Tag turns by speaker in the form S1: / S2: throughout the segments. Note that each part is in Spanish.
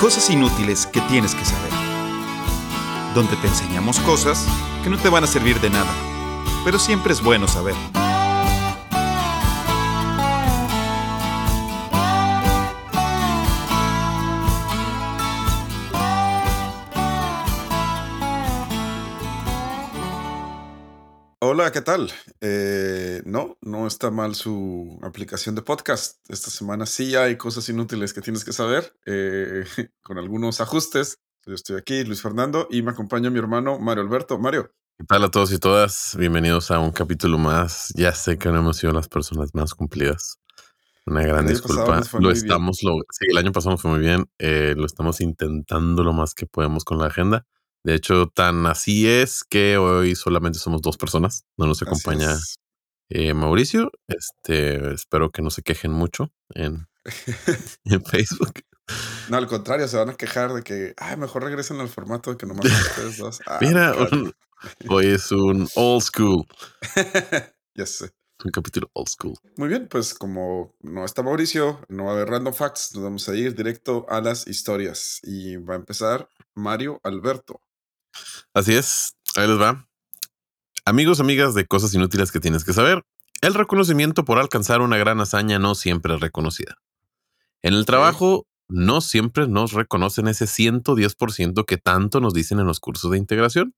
S1: Cosas inútiles que tienes que saber. Donde te enseñamos cosas que no te van a servir de nada, pero siempre es bueno saber. Hola, ¿qué tal? Eh, no, no está mal su aplicación de podcast. Esta semana sí hay cosas inútiles que tienes que saber, eh, con algunos ajustes. Yo estoy aquí, Luis Fernando, y me acompaña mi hermano Mario Alberto. Mario.
S2: ¿Qué tal a todos y todas? Bienvenidos a un capítulo más. Ya sé que no hemos sido las personas más cumplidas. Una gran disculpa. Lo estamos, lo, sí, el año pasado fue muy bien. Eh, lo estamos intentando lo más que podemos con la agenda. De hecho, tan así es que hoy solamente somos dos personas. No nos acompaña eh, Mauricio. Este, espero que no se quejen mucho en, en, Facebook.
S1: No, al contrario, se van a quejar de que, ay, mejor regresen al formato de que nomás ustedes dos.
S2: Ah, Mira, hoy es un old school.
S1: ya sé.
S2: Un capítulo old school.
S1: Muy bien, pues como no está Mauricio, no va a haber random facts, nos vamos a ir directo a las historias. Y va a empezar Mario Alberto.
S2: Así es, ahí les va. Amigos, amigas de cosas inútiles que tienes que saber, el reconocimiento por alcanzar una gran hazaña no siempre es reconocida. En el trabajo no siempre nos reconocen ese 110% que tanto nos dicen en los cursos de integración.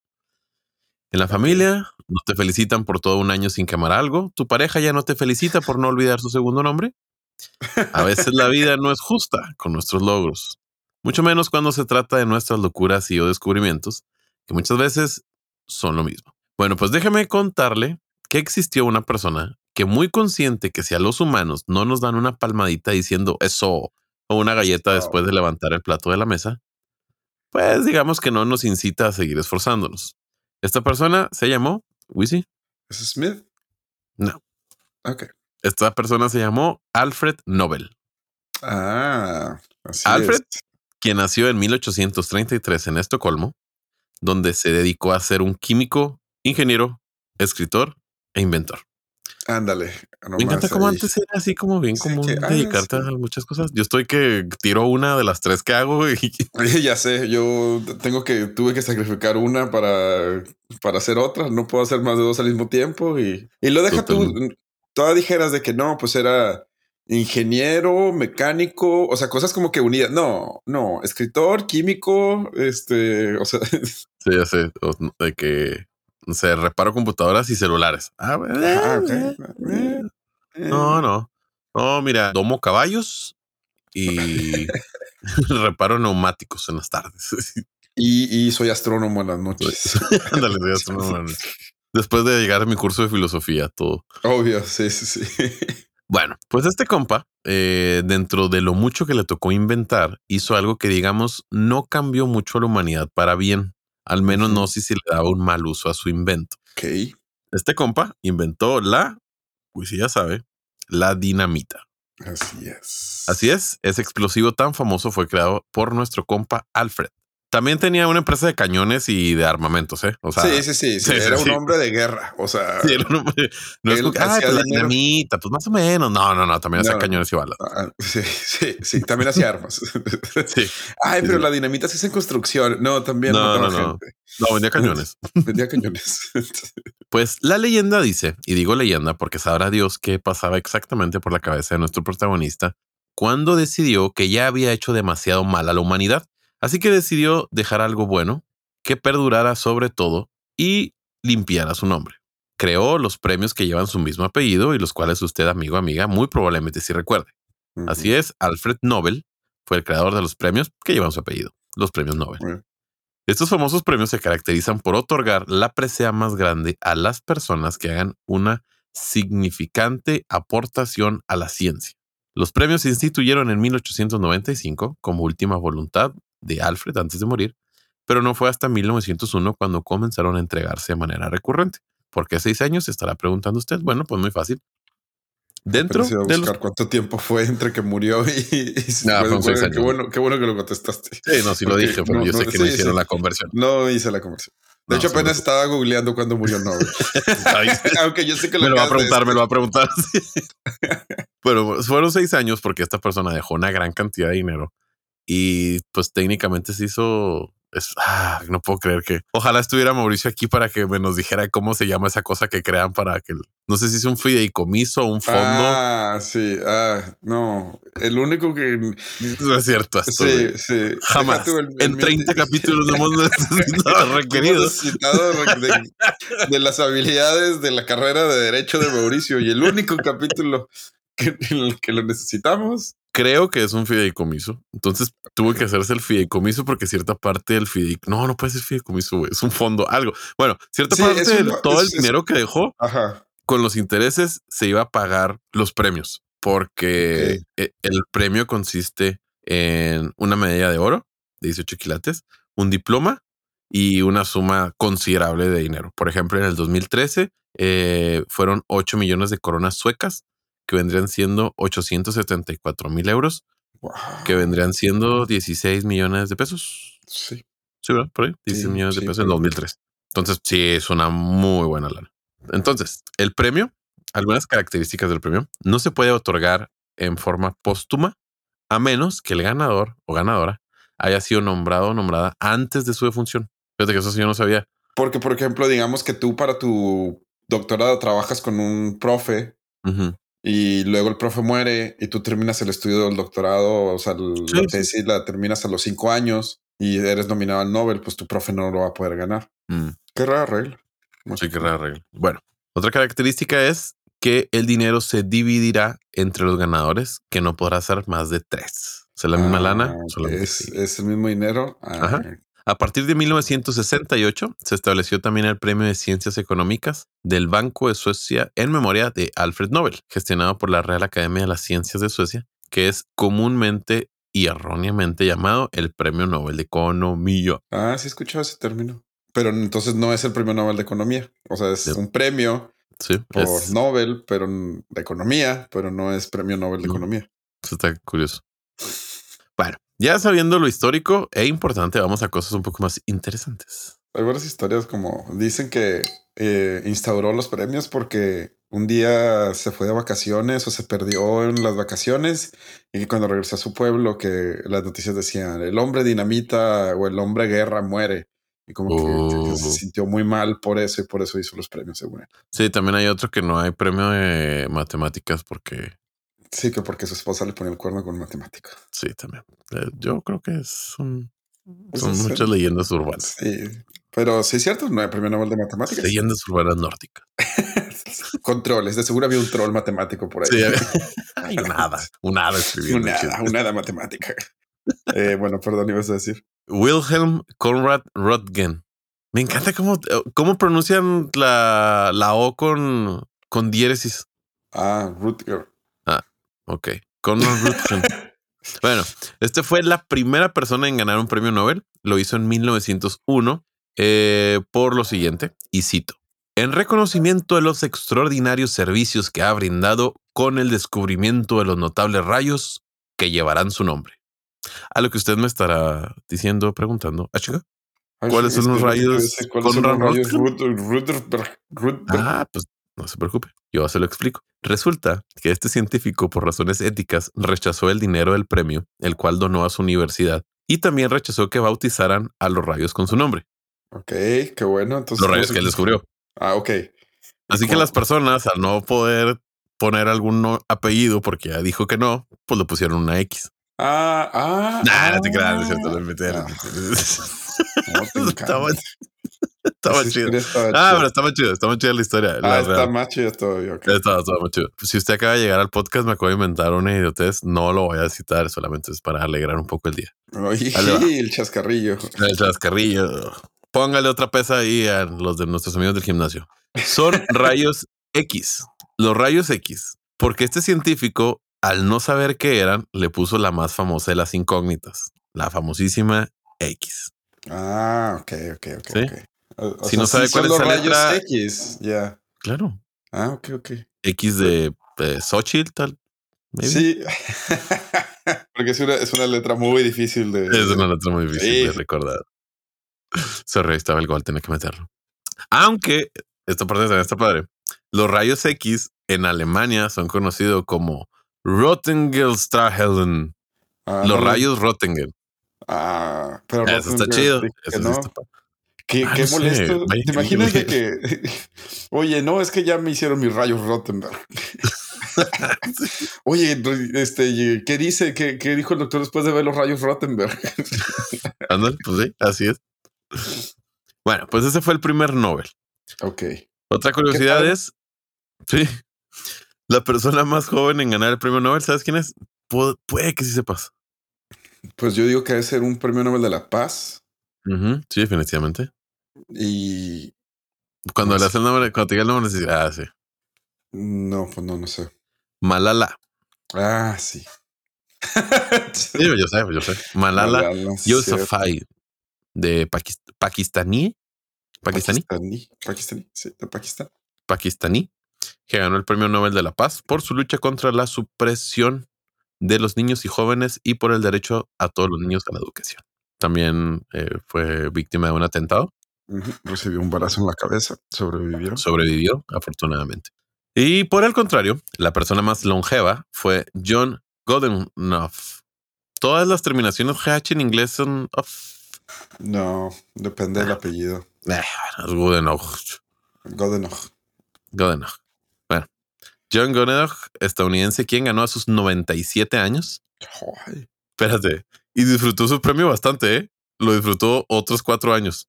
S2: En la familia no te felicitan por todo un año sin quemar algo, tu pareja ya no te felicita por no olvidar su segundo nombre. A veces la vida no es justa con nuestros logros, mucho menos cuando se trata de nuestras locuras y o descubrimientos, que muchas veces son lo mismo. Bueno, pues déjeme contarle que existió una persona que muy consciente que si a los humanos no nos dan una palmadita diciendo eso o una galleta después de levantar el plato de la mesa, pues digamos que no nos incita a seguir esforzándonos. Esta persona se llamó Wisi.
S1: ¿Es Smith?
S2: No.
S1: Ok.
S2: Esta persona se llamó Alfred Nobel.
S1: Ah, así
S2: Alfred, quien nació en 1833 en Estocolmo, donde se dedicó a ser un químico, ingeniero, escritor e inventor.
S1: Ándale.
S2: Me encanta como antes era así como bien como ah, dedicarte a muchas cosas. Yo estoy que tiro una de las tres que hago y
S1: ya sé, yo tengo que tuve que sacrificar una para para hacer otra, no puedo hacer más de dos al mismo tiempo y y lo deja tú todas dijeras de que no, pues era ingeniero, mecánico, o sea, cosas como que unidas. No, no, escritor, químico, este, o sea.
S2: Sí, ya sé, de que se reparo computadoras y celulares. Ah, ah No, no. No, mira, domo caballos y reparo neumáticos en las tardes.
S1: y, soy astrónomo en las noches.
S2: Ándale, soy astrónomo. Después de llegar a mi curso de filosofía, todo.
S1: Obvio, sí, sí, sí.
S2: Bueno, pues este compa, eh, dentro de lo mucho que le tocó inventar, hizo algo que digamos no cambió mucho a la humanidad para bien. Al menos no si se le daba un mal uso a su invento.
S1: Ok.
S2: Este compa inventó la, pues ya sabe, la dinamita.
S1: Así es.
S2: Así es, ese explosivo tan famoso fue creado por nuestro compa Alfred. También tenía una empresa de cañones y de armamentos, ¿eh?
S1: O sea, sí, sí, sí, sí, Era un hombre de guerra. O sea,
S2: sí, no es que, ah, pues la dinamita, pues más o menos. No, no, no, también hacía cañones y balas.
S1: Ah, ah, sí, sí, sí, también hacía armas. sí. Ay, pero la dinamita se hace en construcción. No, también
S2: no, no, no. No, vendía cañones.
S1: vendía cañones.
S2: pues la leyenda dice, y digo leyenda porque sabrá Dios qué pasaba exactamente por la cabeza de nuestro protagonista cuando decidió que ya había hecho demasiado mal a la humanidad Así que decidió dejar algo bueno que perdurara sobre todo y limpiara su nombre. Creó los premios que llevan su mismo apellido y los cuales usted, amigo amiga, muy probablemente sí recuerde. Así es, Alfred Nobel fue el creador de los premios que llevan su apellido, los premios Nobel. Estos famosos premios se caracterizan por otorgar la presea más grande a las personas que hagan una significante aportación a la ciencia. Los premios se instituyeron en 1895 como última voluntad de Alfred antes de morir, pero no fue hasta 1901 cuando comenzaron a entregarse de manera recurrente. ¿Por qué seis años? Se estará preguntando usted. Bueno, pues muy fácil.
S1: Dentro de buscar cuánto tiempo fue entre que murió y, Qué bueno, qué bueno que lo contestaste.
S2: Sí, no, sí lo dije, pero yo sé que no hicieron la conversión.
S1: No hice la conversión. De hecho, apenas estaba googleando cuando murió Nobel. Aunque yo sé que
S2: lo Me lo va a preguntar, me lo va a preguntar. bueno, fueron seis años porque esta persona dejó una gran cantidad de dinero y pues técnicamente se hizo es, ah, no puedo creer que ojalá estuviera Mauricio aquí para que me nos dijera cómo se llama esa cosa que crean para que no sé si es un fideicomiso o un fondo.
S1: Ah, sí. Ah, no. El único que
S2: no es cierto.
S1: Esto, sí, sí.
S2: Jamás. en 30 capítulos no hemos necesitado requeridos.
S1: de, de, las habilidades de la carrera de Derecho de Mauricio y el único capítulo que, en el que lo necesitamos
S2: creo que es un fideicomiso. Entonces tuvo que hacerse el fideicomiso porque cierta parte del fideicomiso, no, no puede ser fideicomiso, es un fondo, algo. Bueno, cierta parte de todo el dinero que dejó con los intereses se iba a pagar los premios porque e, el premio consiste en una medalla de oro de 18 quilates, un diploma y una suma considerable de dinero. Por ejemplo, en el 2013 eh, fueron 8 millones de coronas suecas que vendrían siendo 874 mil euros, que vendrían siendo 16 millones de pesos.
S1: Sí.
S2: Sí, ¿verdad? Por ahí, 16 millones de pesos en 2003. Entonces, sí, es una muy buena lana. Entonces, el premio, algunas características del premio, no se puede otorgar en forma póstuma a menos que el ganador o ganadora haya sido nombrado o nombrada antes de su defunción. Fíjate que eso sí yo no sabía.
S1: Porque, por ejemplo, digamos que tú para tu doctorado trabajas con un profe y luego el profe muere y tú terminas el estudio del doctorado, o sea, la tesis la terminas a los cinco años y eres nominado al Nobel, pues tu profe no lo va a poder ganar. Mm. Qué rara regla.
S2: Sí, qué rara regla. Bueno, otra característica es que el dinero se dividirá entre los ganadores, que no podrá ser más de tres. O sea, la misma lana.
S1: Ah, es, es, el mismo dinero.
S2: Ajá. Ah, a partir de 1968 se estableció también el Premio de Ciencias Económicas del Banco de Suecia en memoria de Alfred Nobel, gestionado por la Real Academia de las Ciencias de Suecia, que es comúnmente y erróneamente llamado el Premio Nobel de Economía.
S1: Ah, sí he escuchado ese término. Pero entonces no es el Premio Nobel de Economía. O sea, es un premio por Nobel, pero de Economía, pero no es Premio Nobel de Economía.
S2: Eso está curioso. Bueno, ya sabiendo lo histórico e importante, vamos a cosas un poco más interesantes.
S1: Hay varias historias como dicen que eh, instauró los premios porque un día se fue de vacaciones o se perdió en las vacaciones y cuando regresó a su pueblo que las noticias decían el hombre dinamita o el hombre guerra muere. Y como que, se oh. sintió muy mal por eso y por eso hizo los premios, según
S2: Sí, también hay otro que no hay premio de matemáticas porque
S1: Sí, que porque su esposa le ponía el cuerno con un matemático.
S2: Sí, también. Eh, yo creo que son, pues son muchas leyendas urbanas.
S1: Sí, pero sí es cierto, no hay premio Nobel de matemáticas.
S2: Leyendas urbanas nórdicas.
S1: Controles, de seguro había un troll matemático por ahí. Sí,
S2: hay un hada, un hada
S1: escribiendo. Un hada, matemática. Eh, bueno, perdón, ibas a decir.
S2: Wilhelm Conrad Röntgen. Me encanta cómo, cómo pronuncian la, la O con, con diéresis.
S1: Ah, Rutger.
S2: Ok. Conrad Rutgen. bueno, este fue la primera persona en ganar un premio Nobel. Lo hizo en 1901 eh, por lo siguiente, y cito. En reconocimiento de los extraordinarios servicios que ha brindado con el descubrimiento de los notables rayos que llevarán su nombre. A lo que usted me estará diciendo, preguntando, ¿ah, chica? ¿Cuáles son los rayos? ¿Cuáles son los rayos? Ah, pues no se preocupe, yo se lo explico. Resulta que este científico, por razones éticas, rechazó el dinero del premio, el cual donó a su universidad, y también rechazó que bautizaran a los rayos con su nombre.
S1: Ok, qué bueno. Entonces,
S2: los rayos que él descubrió.
S1: Ah, ok.
S2: Así que las personas, al no poder poner algún apellido porque ya dijo que no, pues le pusieron una X.
S1: Ah, ah.
S2: Nah, no te creas, es cierto, lo
S1: ah.
S2: estaba chido. ah, pero estaba chido, está chido la historia.
S1: Ah, está más chido todavía. Okay.
S2: Está, más chido. Si usted acaba de llegar al podcast, me acabo de inventar una idiotez, no lo voy a citar, solamente es para alegrar un poco el día.
S1: Oye, el chascarrillo.
S2: El chascarrillo. Póngale otra pesa ahí a los de nuestros amigos del gimnasio. Son rayos X. Los rayos X. Porque este científico, al no saber qué eran, le puso la más famosa de las incógnitas, la famosísima X.
S1: Ah, ok, ok, ok. ¿Sí?
S2: Si no sabe cuál es la letra
S1: X, ya.
S2: Claro.
S1: Ah, ok, ok.
S2: X de eh, Xochitl, tal.
S1: Sí. Porque es una, es una, letra muy difícil de.
S2: Es una letra muy difícil de recordar. Sorry, estaba el gol, tenía que meterlo. Aunque, esta parte también está padre. Los rayos X en Alemania son conocidos como Rottengelstrahlen. Ah, los rayos Rottingen.
S1: Ah, pero
S2: Eso está chido. Eso
S1: no.
S2: está
S1: Qué,
S2: Ah,
S1: qué
S2: no
S1: molesto. ¿Te imaginas de que, oye, no, es que ya me hicieron mis rayos Rottenberg? Oye, este, ¿qué dice? ¿Qué, qué dijo el doctor después de ver los rayos Rottenberg?
S2: Ándale, pues sí, así es. Bueno, pues ese fue el primer Nobel.
S1: ok.
S2: Otra curiosidad es, sí, la persona más joven en ganar el premio Nobel, ¿sabes quién es? Pu- puede que sí sepas.
S1: Pues yo digo que debe ser un premio Nobel de la Paz
S2: sí, definitivamente.
S1: Y
S2: Cuando
S1: No
S2: le
S1: sé.
S2: hace el nombre, cuando te diga el nombre, dices, ah, sí.
S1: no, pues no, no sé.
S2: Malala.
S1: Ah, sí.
S2: Sí, yo sé, yo sé. Malala Yousafzai de pakistaní, pakistaní,
S1: Pakistaní. Pakistaní, sí, de Pakistán.
S2: pakistaní, que ganó el premio Nobel de la Paz por su lucha contra la supresión de los niños y jóvenes y por el derecho a todos los niños a la educación. También eh, fue víctima de un atentado,
S1: Recibió un balazo en la cabeza, sobrevivió.
S2: sobrevivió afortunadamente. Y por el contrario, la persona más longeva fue John Goodenough. Todas las terminaciones GH en inglés son off.
S1: No, depende del apellido.
S2: Eh, Goodenough.
S1: Godenoch.
S2: Goodenough. Bueno, John Goodenough, estadounidense, quien ganó a sus 97 años. Espérate. Y disfrutó su premio bastante, ¿eh? Lo disfrutó otros cuatro años.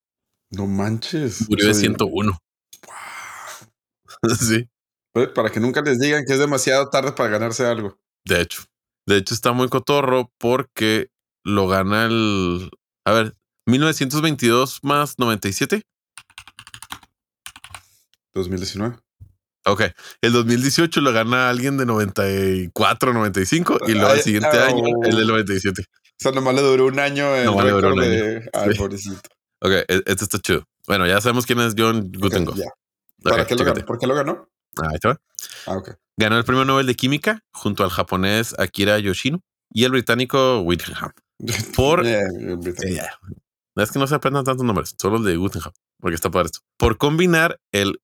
S1: No manches.
S2: Murió de
S1: O sea,
S2: 101. sí,
S1: pues, Para que nunca les digan que es demasiado tarde para ganarse algo.
S2: de hecho. De hecho, está muy cotorro porque lo gana el. A ver, 1922 más 97.
S1: 2019.
S2: Ok. El 2018 lo gana alguien de 94, 95 y luego el siguiente año el del 97.
S1: O sea, nomás le duró un año el
S2: Nomás le duró un
S1: de... Ay,
S2: Sí.
S1: pobrecito.
S2: Ok, e- este está chido. Bueno, ya sabemos quién es John
S1: Ok,
S2: Guttenberg.
S1: ya. ¿Para
S2: Ok,
S1: qué lo ganó? ¿Por qué lo ganó?
S2: Ahí te va.
S1: Ah, ok.
S2: Ganó el premio Nobel de Química junto al japonés Akira Yoshino y el británico Whittingham. Por-
S1: Yeah.
S2: Eh, Es que no se aprendan tantos nombres, solo el de Guttenham, porque está para esto. Por combinar el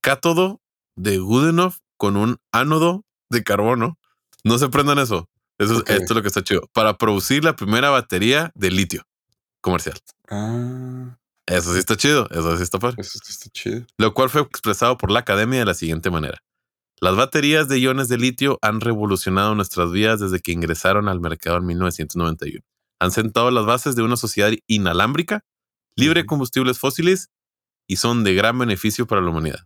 S2: cátodo de Goodenough con un ánodo de carbono. No se aprendan eso. Eso. Esto es lo que está chido. Para producir la primera batería de litio comercial.
S1: Ah,
S2: Eso sí está chido. Eso sí está padre.
S1: eso está chido.
S2: Lo cual fue expresado por la academia de la siguiente manera. Las baterías de iones de litio han revolucionado nuestras vidas desde que ingresaron al mercado en 1991. Han sentado las bases de una sociedad inalámbrica, libre de combustibles fósiles y son de gran beneficio para la humanidad.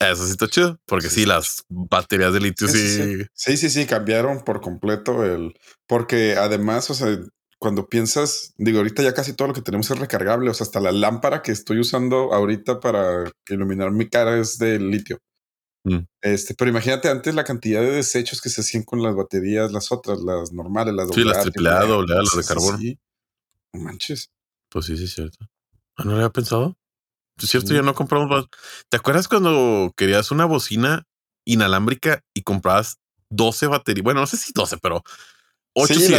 S2: Eso sí está chido, porque
S1: Sí,
S2: sí, las baterías de litio
S1: Sí,
S2: sí.
S1: sí, Sí, sí, sí, cambiaron por completo el. Porque además, o sea, cuando piensas, digo, ahorita ya casi todo lo que tenemos es recargable. O sea, hasta la lámpara que estoy usando ahorita para iluminar mi cara es de litio.
S2: Mm.
S1: Este, pero imagínate antes la cantidad de desechos que se hacían con las baterías, las otras, las normales, las
S2: Sí, las triple A, doble A, las de
S1: Sí, sí. No manches.
S2: Pues sí, sí, es cierto. Ah, no lo había pensado. Es cierto,
S1: Sí.
S2: ya no compramos. ¿Te acuerdas cuando querías una bocina inalámbrica y comprabas 12 baterías? Bueno, no sé si 12, pero 8
S1: sí, la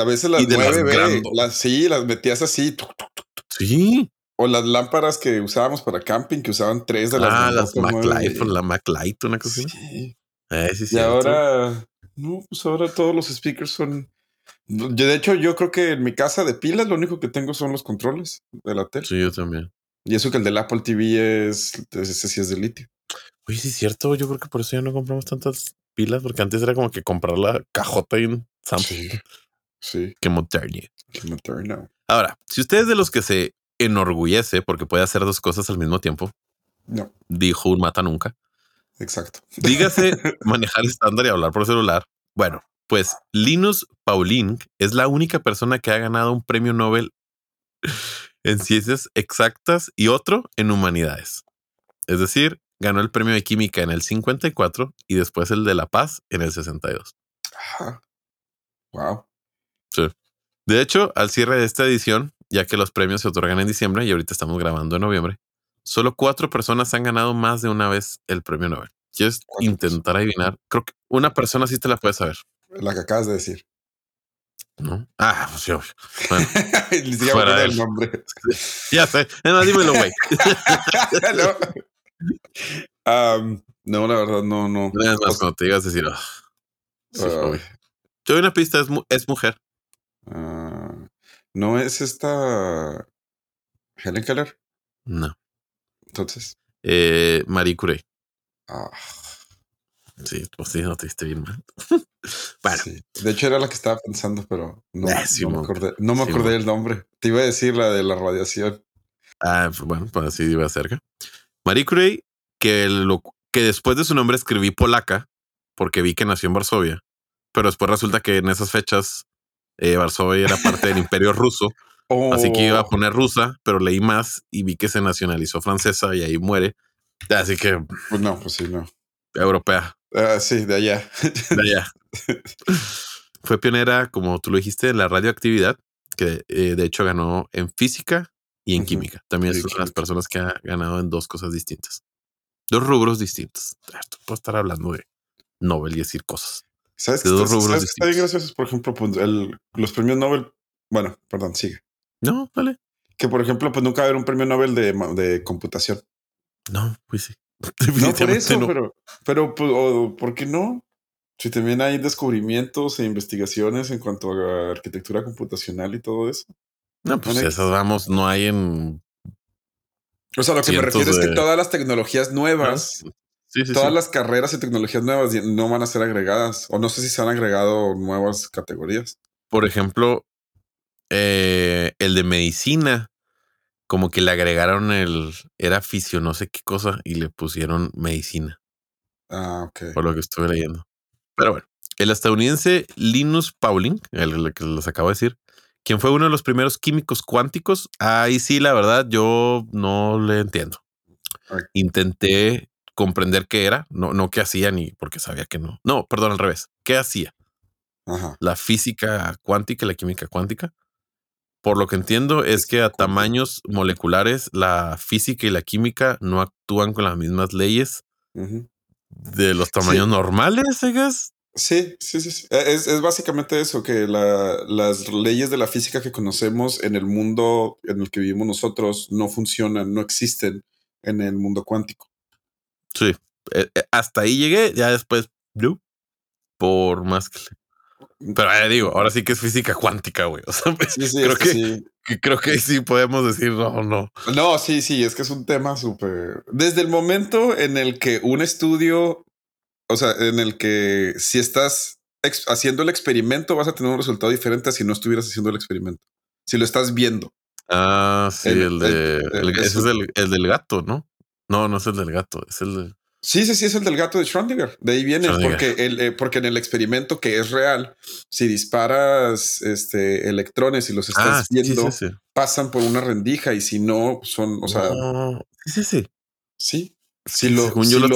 S1: a veces las nueve, las, sí, las metías así. tuc, tuc,
S2: Sí.
S1: O las lámparas que usábamos para camping, que usaban tres de las
S2: Ah, las MacLife, la MacLight, una cosa así.
S1: Sí.
S2: Eh, sí,
S1: Y
S2: cierto.
S1: ahora, no, pues ahora todos los speakers son. Yo, de hecho, yo creo que en mi casa de pilas lo único que tengo son los controles de la tele.
S2: Sí, yo también.
S1: Y eso que el del Apple TV es, ese sí es de litio.
S2: Oye, sí, es cierto. Yo creo que por eso ya no compramos tantas pilas, porque antes era como que comprar la cajota y un.
S1: Sí, sí,
S2: moderno.
S1: que moderno.
S2: Ahora, si usted es de los que se enorgullece porque puede hacer dos cosas al mismo tiempo,
S1: No,
S2: dijo un mata nunca.
S1: exacto.
S2: Dígase manejar estándar y hablar por celular. Bueno, pues Linus Pauling es la única persona que ha ganado un premio Nobel en ciencias exactas y otro en humanidades. Es decir, ganó el premio de química en el 54 y después el de la paz en el 62.
S1: Ajá. Wow.
S2: De hecho, al cierre de esta edición, ya que los premios se otorgan en diciembre y ahorita estamos grabando en noviembre, solo cuatro personas han ganado más de una vez el premio Nobel. ¿Quieres intentar adivinar? Creo que una persona sí te la puede saber.
S1: La que acabas de decir.
S2: ¿No? Ah, pues sí, obvio. Bueno,
S1: Ni siquiera me
S2: Fuera
S1: el nombre.
S2: ya sé. No, dímelo, güey.
S1: no. No, la verdad, no, no.
S2: Es más,
S1: O sea,
S2: cuando te digas decir, ah, sí,
S1: ah,
S2: obvio. Te doy una pista, es, mu- es mujer.
S1: ah, ¿No es esta Helen Keller?
S2: No.
S1: Entonces.
S2: Eh, Marie Curie.
S1: Ah.
S2: Sí, pues sí, no te diste bien mal. bueno.
S1: De hecho, era la que estaba pensando, pero no, eh, no me acordé, no me acordé del nombre. Te iba a decir la de la radiación.
S2: Ah, bueno, pues así iba cerca. Marie Curie, que, lo, que después de su nombre escribí polaca, porque vi que nació en Varsovia, pero después resulta que en esas fechas eh, Varsovia era parte del imperio ruso. Así que iba a oh. poner rusa, pero leí más y vi que se nacionalizó francesa y ahí muere. Así que.
S1: Pues no, pues sí, no.
S2: Europea.
S1: Ah, sí, de allá.
S2: De allá. Fue pionera, como tú lo dijiste, en la radioactividad, que eh, de hecho ganó en física y en química. También es una de las personas que ha ganado en dos cosas distintas. Dos rubros distintos. Esto puedo estar hablando de Nobel y decir cosas.
S1: ¿Sabes de dos rubros distintos. Está Por ejemplo, pues, los premios Nobel. Bueno, perdón, sigue.
S2: No, vale.
S1: Que por ejemplo, pues nunca va a haber un premio Nobel de, de computación.
S2: No, pues sí.
S1: No por eso, pero, pero pues, ¿por qué no? Si también hay descubrimientos e investigaciones en cuanto a arquitectura computacional y todo eso.
S2: No, pues esas vamos, no hay en.
S1: O sea, lo que me refiero es que todas las tecnologías nuevas, todas las carreras y tecnologías nuevas no van a ser agregadas. O no sé si se han agregado nuevas categorías.
S2: Por ejemplo, eh, el de medicina como que le agregaron el, era fisio, no sé qué cosa, y le pusieron medicina.
S1: Ah, ok.
S2: Por lo que estuve leyendo. Pero bueno, el estadounidense Linus Pauling, el, que les acabo de decir, quien fue uno de los primeros químicos cuánticos, ahí sí, la verdad, yo no le entiendo. Intenté comprender qué era, no, no qué hacía ni porque sabía que no. No, perdón, al revés. ¿Qué hacía? La física cuántica, la química cuántica por lo que entiendo es que a tamaños moleculares la física y la química no actúan con las mismas leyes de los tamaños normales, ¿sabes?
S1: Sí, sí, sí. E, es, básicamente eso, que las leyes de la física que conocemos en el mundo en el que vivimos nosotros no funcionan, no existen en el mundo cuántico.
S2: Sí, e, e, hasta ahí llegué, ya después, por más que pero eh, digo, ahora sí que es física cuántica, güey. O sea, pues, creo que, sí. creo que sí podemos decir no, no.
S1: No, sí, sí, es que es un tema súper. Desde el momento en el que un estudio, o sea, en el que si estás haciendo el experimento, vas a tener un resultado diferente si no estuvieras haciendo el experimento. Si lo estás viendo.
S2: Ah, sí, el, de. ese es el, del gato, ¿no? No, no es el del gato, es el de.
S1: Sí, sí, sí, es el del gato de Schrödinger. De ahí viene, porque, el, eh, porque en el experimento que es real, si disparas este, electrones y los estás ah, viendo, pasan por una rendija y si no, son, o sea.
S2: sí, sí, sí.
S1: Sí.
S2: Según, yo lo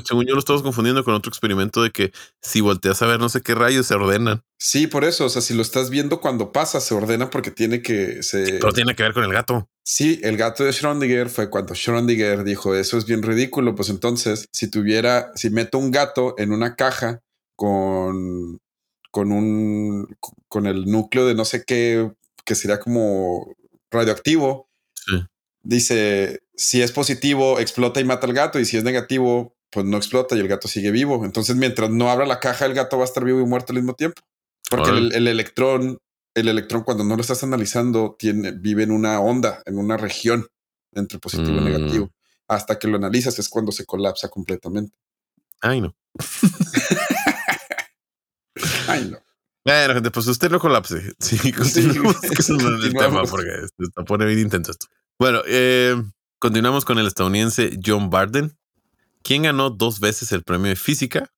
S2: según yo lo estamos confundiendo con otro experimento de que si volteas a ver no sé qué rayos se ordenan.
S1: Sí, por eso. O sea, si lo estás viendo cuando pasa, se ordena porque tiene que. Se...
S2: Pero tiene que ver con el gato.
S1: Sí, el gato de Schrödinger fue cuando Schrödinger dijo eso es bien ridículo. Pues entonces, si tuviera, si meto un gato en una caja con, con un, con el núcleo de no sé qué, que sería como radioactivo, dice si es positivo, explota y mata al gato, y si es negativo, pues no explota y el gato sigue vivo. Entonces, mientras no abra la caja, el gato va a estar vivo y muerto al mismo tiempo. Porque el, electrón el electrón cuando no lo estás analizando tiene, vive en una onda, en una región entre positivo y mm. negativo. Hasta que lo analizas es cuando se colapsa completamente.
S2: Ay, no.
S1: Ay, no.
S2: Bueno, gente, pues usted no colapse. Sí, continuamos sí, con el tema porque se pone bien intenso esto. Bueno, eh, continuamos con el estadounidense John Barden, quien ganó dos veces el premio de física.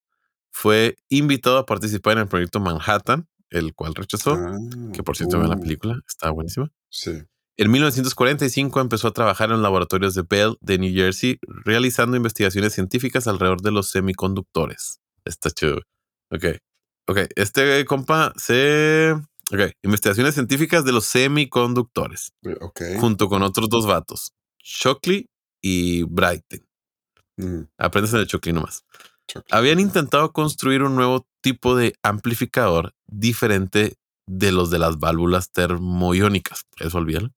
S2: Fue invitado a participar en el proyecto Manhattan el cual rechazó, que por cierto ve la uh. película, está buenísima.
S1: Sí.
S2: En 1945 empezó a trabajar en laboratorios de Bell de New Jersey, realizando investigaciones científicas alrededor de los semiconductores. Está chido. Ok. Ok. Este compa se. Ok. Investigaciones científicas de los semiconductores.
S1: Ok.
S2: Junto con otros dos vatos, Shockley y Brighton. Mm. Aprendes de Shockley nomás. Habían intentado construir un nuevo tipo de amplificador diferente de los de las válvulas termoiónicas. Eso olvídalo.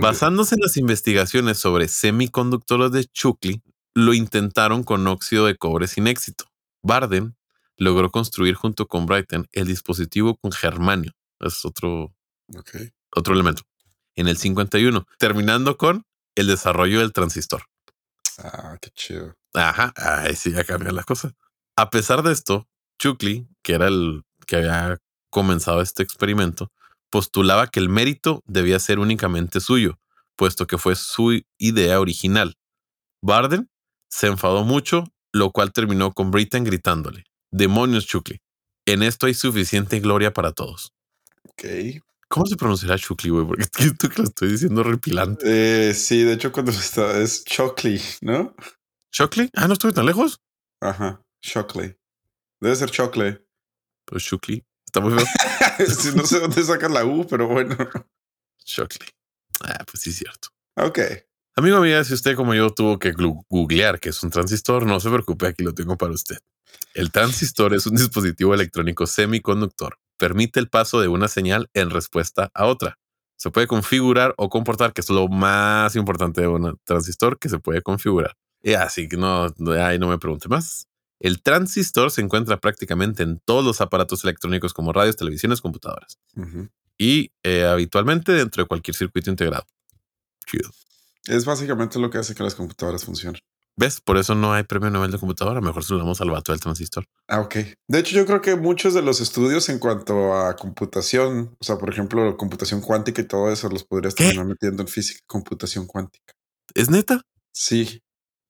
S2: Basándose en las investigaciones sobre semiconductores de Chuckley, lo intentaron con óxido de cobre sin éxito. Barden logró construir junto con Brighton el dispositivo con germanio. Es otro otro elemento. En el 51, terminando con el desarrollo del transistor.
S1: Ah, qué chido.
S2: Ajá, ahí sí ya cambian las cosas. A pesar de esto, Chukli, que era el que había comenzado este experimento, postulaba que el mérito debía ser únicamente suyo, puesto que fue su idea original. Barden se enfadó mucho, lo cual terminó con Britten gritándole, demonios Chukli, en esto hay suficiente gloria para todos.
S1: Ok.
S2: ¿Cómo se pronunciará Chukli, güey? Porque siento que lo estoy diciendo repilante.
S1: Eh, sí, de hecho, cuando está es Chockley, ¿no?
S2: ¿Chocli? Ah, no estuve tan lejos.
S1: Ajá, Chockley. Debe ser Chockley.
S2: Pero Chukli está muy feo.
S1: Sí, no sé dónde sacan la U, pero bueno.
S2: Chocli. Ah, pues sí, es cierto.
S1: Ok.
S2: Amigo, amiga, si usted como yo tuvo que googlear qué es un transistor, no se preocupe, aquí lo tengo para usted. El transistor es un dispositivo electrónico semiconductor. Permite el paso de una señal en respuesta a otra. Se puede configurar o comportar, que es lo más importante de un transistor que se puede configurar. Y así que no, ahí no me pregunte más. El transistor se encuentra prácticamente en todos los aparatos electrónicos como radios, televisiones, computadoras y eh, habitualmente dentro de cualquier circuito integrado. Chido.
S1: Es básicamente lo que hace que las computadoras funcionen.
S2: ¿Ves? Por eso no hay premio Nobel de computadora. Mejor se lo damos al vato del transistor.
S1: Ah, ok. De hecho, yo creo que muchos de los estudios en cuanto a computación, o sea, por ejemplo, computación cuántica y todo eso, los podrías
S2: ¿Qué?
S1: terminar metiendo en física, computación cuántica.
S2: ¿Es neta?
S1: Sí,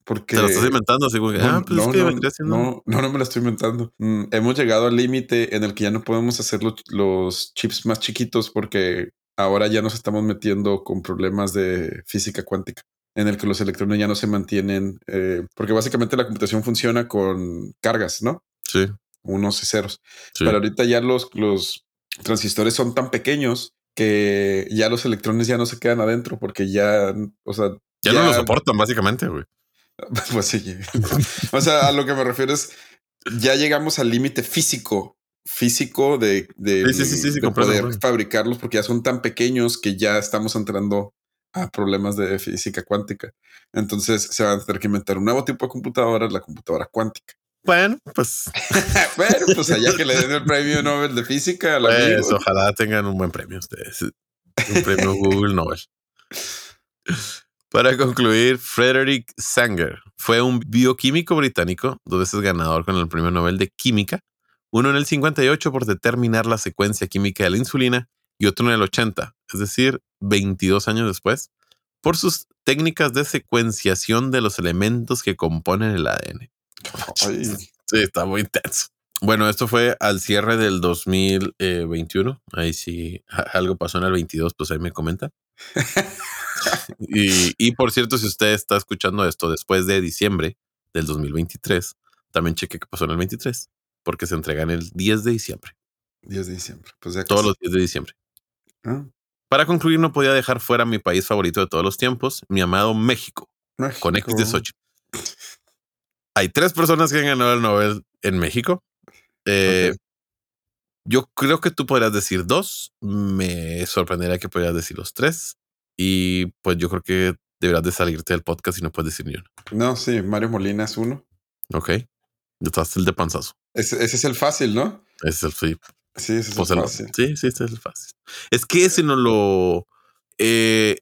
S1: porque...
S2: Te lo estás inventando. Así como que,
S1: No,
S2: ah, pues
S1: no,
S2: es que
S1: no, no, no, no me lo estoy inventando. Mm, hemos llegado al límite en el que ya no podemos hacer los, los chips más chiquitos porque ahora ya nos estamos metiendo con problemas de física cuántica, en el que los electrones ya no se mantienen, eh, porque básicamente la computación funciona con cargas, ¿no?
S2: Sí,
S1: Unos y ceros.
S2: sí.
S1: Pero ahorita ya los, los transistores son tan pequeños que ya los electrones ya no se quedan adentro porque ya, o sea,
S2: ya, no lo soportan, básicamente, güey.
S1: pues sí. o sea, a lo que me refiero es, ya llegamos al límite físico, físico de, de,
S2: Sí, sí, sí, sí, sí,
S1: de
S2: comprendo,
S1: poder fabricarlos porque ya son tan pequeños que ya estamos entrando a problemas de física cuántica. Entonces se va a tener que inventar un nuevo tipo de computadora, la computadora cuántica.
S2: Bueno, pues,
S1: bueno, pues allá que le den el premio Nobel de física al
S2: pues
S1: amigo.
S2: ojalá tengan un buen premio ustedes. Un premio Google Nobel. Para concluir, Frederick Sanger fue un bioquímico británico, dos veces ganador con el premio Nobel de Química, uno en el 58 por determinar la secuencia química de la insulina y otro en el 80, es decir, 22 años después, por sus técnicas de secuenciación de los elementos que componen el ADN.
S1: Ay,
S2: Sí, está muy intenso. Bueno, esto fue al cierre del 2021. Ahí sí algo pasó en el 22, pues ahí me comentan. y, y por cierto, si usted está escuchando esto después de diciembre del 2023, también cheque qué pasó en el 23, porque se entregan el 10 de diciembre,
S1: 10 de diciembre. Pues ya
S2: todos los 10 de diciembre.
S1: Ah,
S2: Para concluir, no podía dejar fuera mi país favorito de todos los tiempos, mi amado México, con
S1: México.
S2: Xochitl. Hay tres personas que han ganado el Nobel en México. Eh. Yo creo que tú podrías decir dos. Me sorprendería que pudieras decir los tres. Y pues yo creo que deberás de salirte del podcast y no puedes decir ni uno.
S1: No, sí, Mario Molina es uno.
S2: Ok. Estás el de panzazo.
S1: Ese, ese es el fácil, ¿no?
S2: Ese es el sí,
S1: Sí, ese es
S2: pues
S1: el
S2: el-
S1: fácil.
S2: sí, sí, este es el fácil. Es que ese no lo. eh,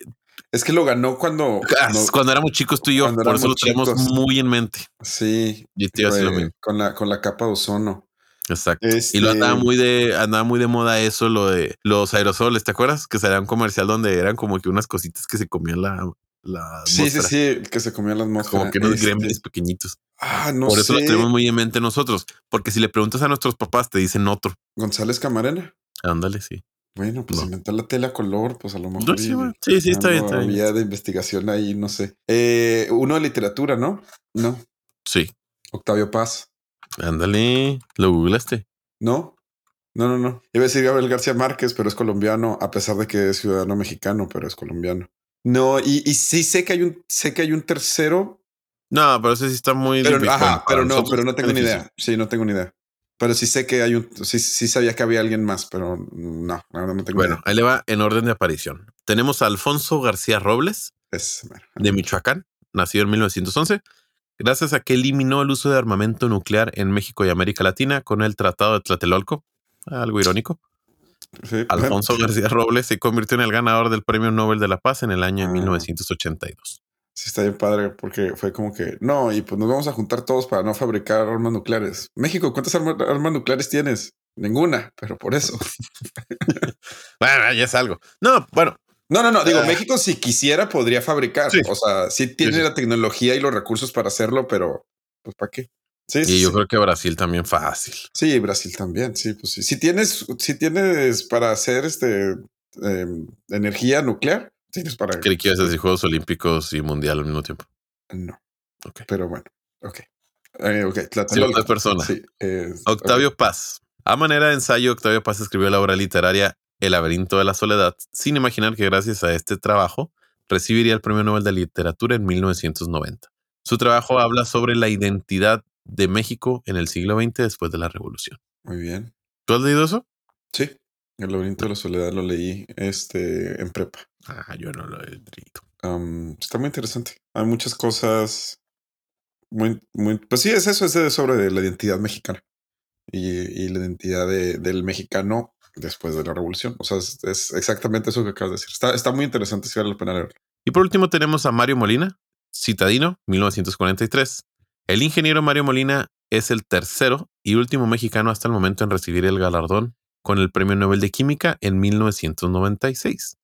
S1: Es que lo ganó cuando.
S2: ah,
S1: no-
S2: cuando éramos chicos tú y yo,
S1: cuando
S2: por eso lo tenemos
S1: chicos.
S2: muy en mente.
S1: sí,
S2: decir lo mismo.
S1: con la, con la capa de ozono.
S2: Exacto.
S1: Este-
S2: Y lo andaba muy de, andaba muy de moda eso, lo de los aerosoles, ¿te acuerdas? Que salía un comercial donde eran como que unas cositas que se comían la, la
S1: Sí, sí, sí, que se comían las moscas.
S2: Como que unos gremlins pequeñitos.
S1: Ah, no
S2: Por eso lo tenemos muy en mente nosotros. Porque si le preguntas a nuestros papás, te dicen otro.
S1: González Camarena.
S2: Ándale, sí.
S1: Bueno, pues
S2: No.
S1: inventó la tela color, pues a lo mejor.
S2: No, sí,
S1: y-
S2: sí, sí, está bien, está bien.
S1: Había de investigación ahí, no sé. Eh, uno de literatura, ¿no? No.
S2: Sí.
S1: Octavio Paz.
S2: Ándale. Lo googleaste.
S1: No. No, no, no. Iba a decir Gabriel García Márquez, pero es colombiano, a pesar de que es ciudadano mexicano, pero es colombiano. No, y, y sí sé que hay un, sé que hay un tercero,
S2: No, pero ese sí está muy
S1: pero,
S2: difícil.
S1: ajá, pero no, pero no tengo ni idea. Sí, no tengo ni idea. Pero sí sé que hay un, sí, sí sabía que había alguien más, pero no, no tengo
S2: Bueno,
S1: idea.
S2: ahí le va en orden de aparición. Tenemos a Alfonso García Robles,
S1: Es, bueno,
S2: de Michoacán, nacido en 1911, gracias a que eliminó el uso de armamento nuclear en México y América Latina con el Tratado de Tlatelolco, algo irónico. Alfonso García Robles se convirtió en el ganador del Premio Nobel de la Paz en el año 1982.
S1: Sí, está bien padre porque fue como que no, y pues nos vamos a juntar todos para no fabricar armas nucleares. México, ¿cuántas armas, nucleares tienes? Ninguna, pero por eso.
S2: bueno, ya es algo. No, bueno.
S1: No, no, no. Digo, ah. México, si quisiera, podría fabricar. O sea, sí tiene la tecnología y los recursos para hacerlo, pero pues ¿para qué?
S2: Sí, y yo creo que Brasil también fácil.
S1: Sí, Brasil también, sí, pues sí. Si tienes, si tienes para hacer este em, energía nuclear, tienes para.
S2: Creí que ibas Juegos Olímpicos y Mundial al mismo tiempo.
S1: No. Ok. Pero bueno, ok. Eh, okay.
S2: personas. Octavio Paz. A manera de ensayo, Octavio Paz escribió la obra literaria El laberinto de la soledad, sin imaginar que gracias a este trabajo recibiría el Premio Nobel de Literatura en 1990. Su trabajo habla sobre la identidad de México en el siglo XX después de la Revolución.
S1: Muy bien.
S2: ¿Tú has leído eso?
S1: Sí. El laberinto de la soledad lo leí este, en prepa.
S2: Ah, yo no lo he leído.
S1: está muy interesante. Hay muchas cosas muy, muy. Pues sí, es eso, es sobre la identidad mexicana y, la identidad del mexicano después de la revolución. O sea, es, exactamente eso que acabas de decir. Está, está muy interesante, si vale la pena leerlo.
S2: Y por último tenemos a Mario Molina, citadino, 1943. El ingeniero Mario Molina es el tercero y último mexicano hasta el momento en recibir el galardón con el Premio Nobel de Química en 1996.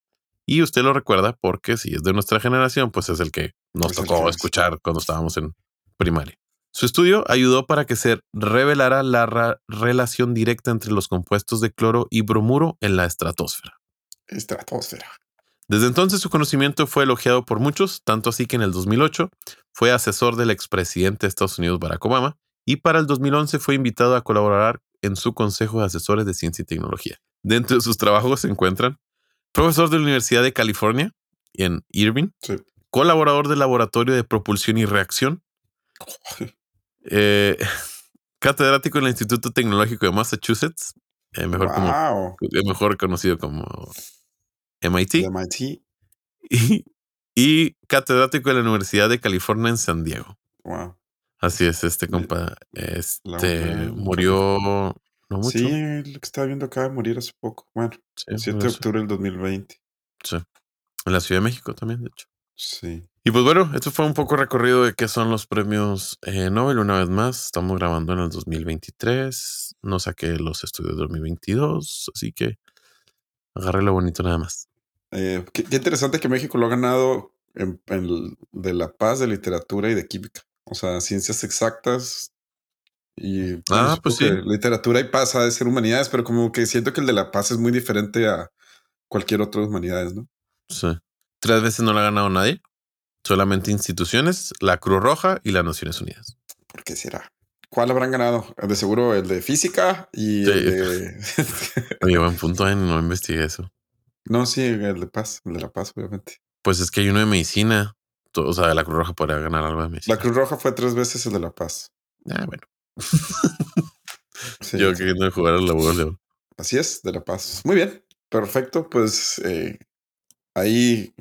S2: Y usted lo recuerda porque si es de nuestra generación, pues es el que nos tocó escuchar cuando estábamos en primaria. Su estudio ayudó para que se revelara la relación directa entre los compuestos de cloro y bromuro en la estratosfera.
S1: Estratosfera.
S2: Desde entonces su conocimiento fue elogiado por muchos, tanto así que en el 2008 fue asesor del expresidente de Estados Unidos Barack Obama y para el 2011 fue invitado a colaborar en su Consejo de Asesores de Ciencia y Tecnología. Dentro de sus trabajos se encuentran profesor de la Universidad de California en Irving, colaborador del Laboratorio de Propulsión y Reacción, eh, catedrático en el Instituto Tecnológico de Massachusetts, eh, mejor, como, mejor conocido como MIT.
S1: MIT.
S2: Y, catedrático de la Universidad de California en San Diego.
S1: Wow.
S2: Así es, este compa. Este murió no mucho.
S1: Sí, lo que estaba viendo acaba de morir hace poco. Bueno, el 7 de octubre del 2020.
S2: Sí. En la Ciudad de México también, de hecho.
S1: Sí.
S2: Y pues bueno, esto fue un poco recorrido de qué son los premios eh, Nobel. Una vez más, estamos grabando en el 2023. No saqué los estudios de 2022, así que agarré lo bonito nada más.
S1: Eh, qué, interesante que México lo ha ganado en, de la paz, de literatura y de química. O sea, ciencias exactas y
S2: ah, pues sí.
S1: literatura y paz ha de ser humanidades, pero como que siento que el de la paz es muy diferente a cualquier otra humanidades, ¿no?
S2: Sí. Tres veces no lo ha ganado nadie. Solamente instituciones, la Cruz Roja y las Naciones Unidas.
S1: ¿Por qué será? ¿Cuál habrán ganado? De seguro el de física y el de.
S2: Oye, buen punto, ¿eh? no investigué eso.
S1: No, sí, el de paz, el de la paz, obviamente.
S2: Pues es que hay uno de medicina. O sea, la Cruz Roja podría ganar algo de medicina.
S1: La Cruz Roja fue tres veces el de la paz.
S2: Ah, bueno. Yo queriendo jugar al labor
S1: Así es, de la paz. Muy bien, perfecto. Pues eh, ahí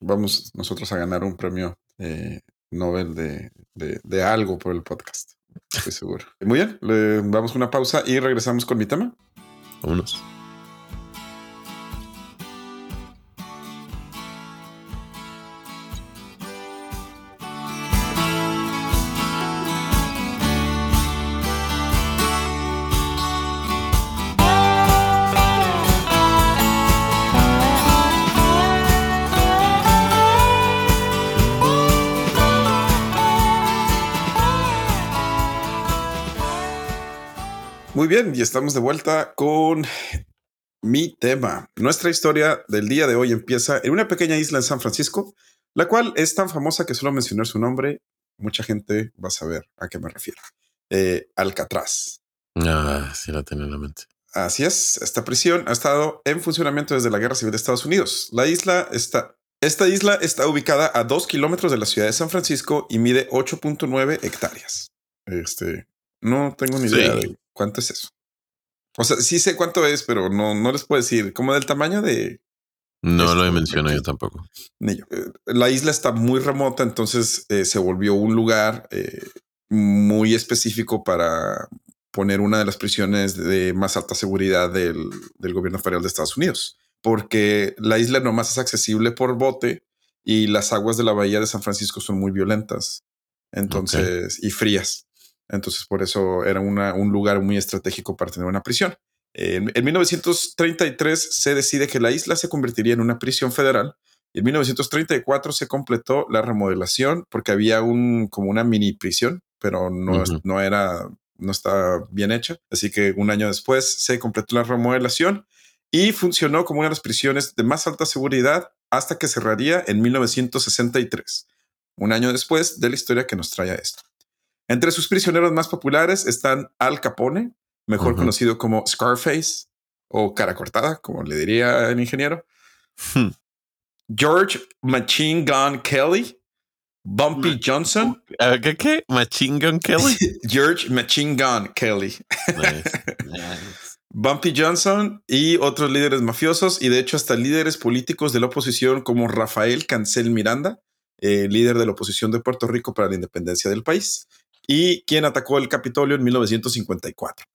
S1: vamos nosotros a ganar un premio eh, Nobel de, de, de, algo por el podcast. Estoy seguro. Muy bien, le damos una pausa y regresamos con mi tema.
S2: Vámonos.
S1: Bien, y estamos de vuelta con mi tema. Nuestra historia del día de hoy empieza en una pequeña isla en San Francisco, la cual es tan famosa que solo mencionar su nombre, mucha gente va a saber a qué me refiero. Eh, Alcatraz.
S2: Ah, sí la tengo en la mente.
S1: Así es, esta prisión ha estado en funcionamiento desde la Guerra Civil de Estados Unidos. La isla está, esta isla está ubicada a dos kilómetros de la ciudad de San Francisco y mide 8.9 hectáreas. Este, no tengo ni idea de ¿Cuánto es eso? O sea, sí sé cuánto es, pero no, no les puedo decir. Como del tamaño de.
S2: No lo he mencionado yo tampoco.
S1: Ni yo. Eh, la isla está muy remota, entonces eh, se volvió un lugar eh, muy específico para poner una de las prisiones de más alta seguridad del, del gobierno federal de Estados Unidos, porque la isla nomás es accesible por bote y las aguas de la bahía de San Francisco son muy violentas, entonces, y frías. Entonces, por eso era un lugar muy estratégico para tener una prisión. En, en, 1933 se decide que la isla se convertiría en una prisión federal y en 1934 se completó la remodelación porque había un como una mini prisión, pero no, no era no está bien hecha. Así que un año después se completó la remodelación y funcionó como una de las prisiones de más alta seguridad hasta que cerraría en 1963, un año después de la historia que nos trae a esto. Entre sus prisioneros más populares están Al Capone, mejor conocido como Scarface o cara cortada, como le diría el ingeniero. Hmm. George Machine Gun Kelly, Bumpy Johnson.
S2: ¿Qué, qué? Machine Gun Kelly.
S1: George Machine Gun Kelly. Bumpy Johnson y otros líderes mafiosos y de hecho hasta líderes políticos de la oposición como Rafael Cancel Miranda, eh, líder de la oposición de Puerto Rico para la independencia del país y quien atacó el Capitolio en 1954.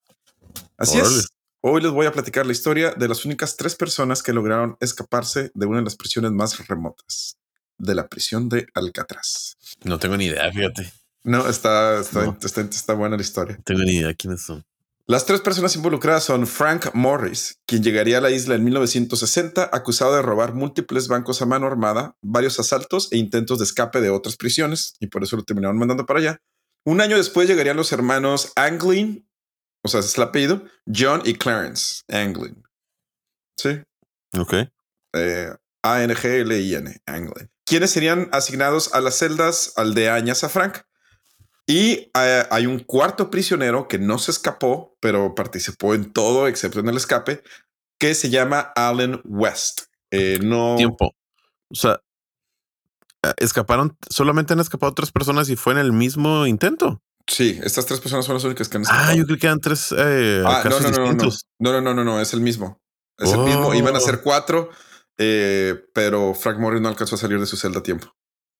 S1: Así es. Hoy les voy a platicar la historia de las únicas tres personas que lograron escaparse de una de las prisiones más remotas, de la prisión de Alcatraz.
S2: No tengo ni idea, fíjate.
S1: No, está, está, está, buena la historia.
S2: No tengo ni idea quiénes son.
S1: Las tres personas involucradas son Frank Morris, quien llegaría a la isla en 1960 acusado de robar múltiples bancos a mano armada, varios asaltos e intentos de escape de otras prisiones, y por eso lo terminaron mandando para allá. Un año después llegarían los hermanos Anglin, o sea, es el apellido, John y Clarence Anglin. Sí.
S2: Ok.
S1: Eh, A-N-G-L-I-N, Anglin. Quienes serían asignados a las celdas aldeañas a Frank. Y eh, hay un cuarto prisionero que no se escapó, pero participó en todo excepto en el escape, que se llama Allen West. Eh, no.
S2: Tiempo. O sea, escaparon, solamente han escapado tres personas y fue en el mismo intento.
S1: Sí, estas tres personas son las únicas que han
S2: escapado. Ah, yo creí que eran tres eh, ah,
S1: no, no, no, no, no, no, no, es el mismo. Es el mismo. Iban a ser oh. cuatro, eh, pero Frank Morris no alcanzó a salir de su celda a tiempo.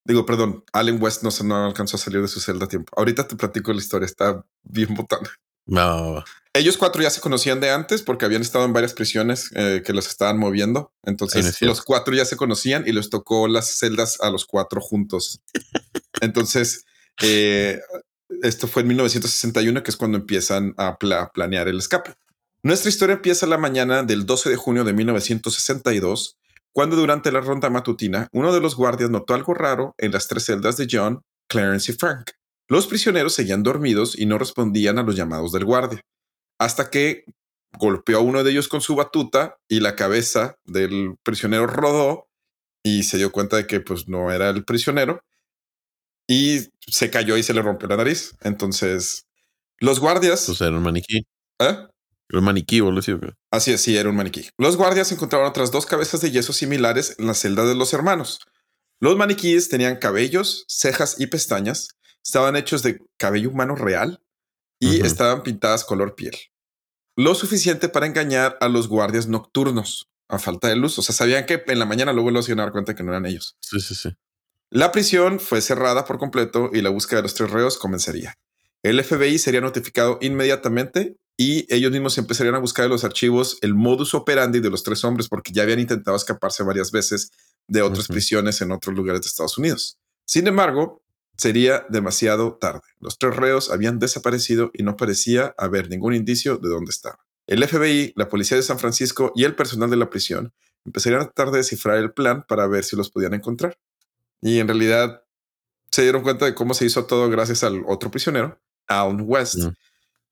S1: Digo, perdón, Allen West no, no alcanzó a salir de su celda a tiempo. Ahorita te platico la historia, está bien botana.
S2: No.
S1: Ellos cuatro ya se conocían de antes porque habían estado en varias prisiones eh, que los estaban moviendo. Entonces los cuatro ya se conocían y les tocó las celdas a los cuatro juntos. Entonces, eh, esto fue en 1961, que es cuando empiezan a planear el escape. Nuestra historia empieza la mañana del 12 de junio de 1962, cuando durante la ronda matutina uno de los guardias notó algo raro en las tres celdas de John, Clarence y Frank. Los prisioneros seguían dormidos y no respondían a los llamados del guardia, hasta que golpeó a uno de ellos con su batuta y la cabeza del prisionero rodó y se dio cuenta de que pues no era el prisionero y se cayó y se le rompió la nariz. Entonces, los guardias...
S2: Pues era un maniquí.
S1: ¿Eh?
S2: un maniquí, boludo.
S1: Así es, sí, era un maniquí. Los guardias encontraron otras dos cabezas de yeso similares en la celda de los hermanos. Los maniquíes tenían cabellos, cejas y pestañas estaban hechos de cabello humano real y estaban pintadas color piel. Lo suficiente para engañar a los guardias nocturnos a falta de luz. O sea, sabían que en la mañana luego iban a dar cuenta que no eran ellos.
S2: Sí, sí, sí.
S1: La prisión fue cerrada por completo y la búsqueda de los tres reos comenzaría. El FBI sería notificado inmediatamente y ellos mismos empezarían a buscar en los archivos el modus operandi de los tres hombres porque ya habían intentado escaparse varias veces de otras prisiones en otros lugares de Estados Unidos. Sin embargo, Sería demasiado tarde. Los tres reos habían desaparecido y no parecía haber ningún indicio de dónde estaban. El FBI, la policía de San Francisco y el personal de la prisión empezarían a tratar de descifrar el plan para ver si los podían encontrar. Y en realidad se dieron cuenta de cómo se hizo todo gracias al otro prisionero, Alan West,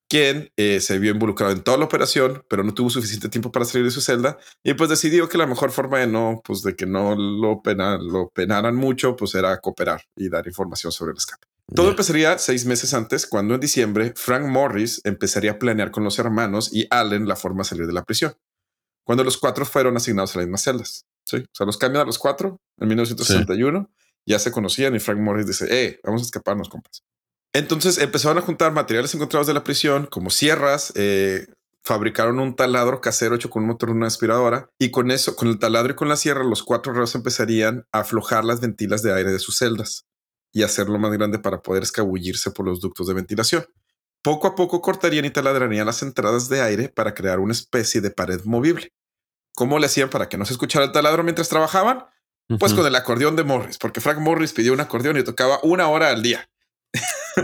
S1: quien eh, se vio involucrado en toda la operación, pero no tuvo suficiente tiempo para salir de su celda y pues decidió que la mejor forma de no, pues de que no lo, lo penaran mucho, pues era cooperar y dar información sobre el escape. Todo empezaría seis meses antes, cuando en diciembre Frank Morris empezaría a planear con los hermanos y Allen la forma de salir de la prisión. Cuando los cuatro fueron asignados a las mismas celdas. Sí, o sea, los cambian a los cuatro en 1961. Ya se conocían y Frank Morris dice, eh, vamos a escaparnos, compas. Entonces empezaron a juntar materiales encontrados de la prisión, como sierras, eh, fabricaron un taladro casero hecho con un motor de una aspiradora y con eso, con el taladro y con la sierra, los cuatro reos empezarían a aflojar las ventilas de aire de sus celdas y hacerlo más grande para poder escabullirse por los ductos de ventilación. Poco a poco cortarían y taladrarían las entradas de aire para crear una especie de pared movible. ¿Cómo le hacían para que no se escuchara el taladro mientras trabajaban? Pues con el acordeón de Morris, porque Frank Morris pidió un acordeón y tocaba una hora al día.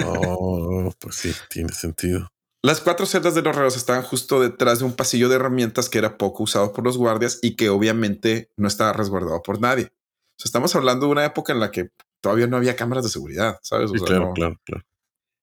S2: Oh, pues sí, tiene sentido.
S1: Las cuatro celdas de los reos estaban justo detrás de un pasillo de herramientas que era poco usado por los guardias y que obviamente no estaba resguardado por nadie. O sea, estamos hablando de una época en la que todavía no había cámaras de seguridad, ¿sabes?
S2: claro, claro, claro.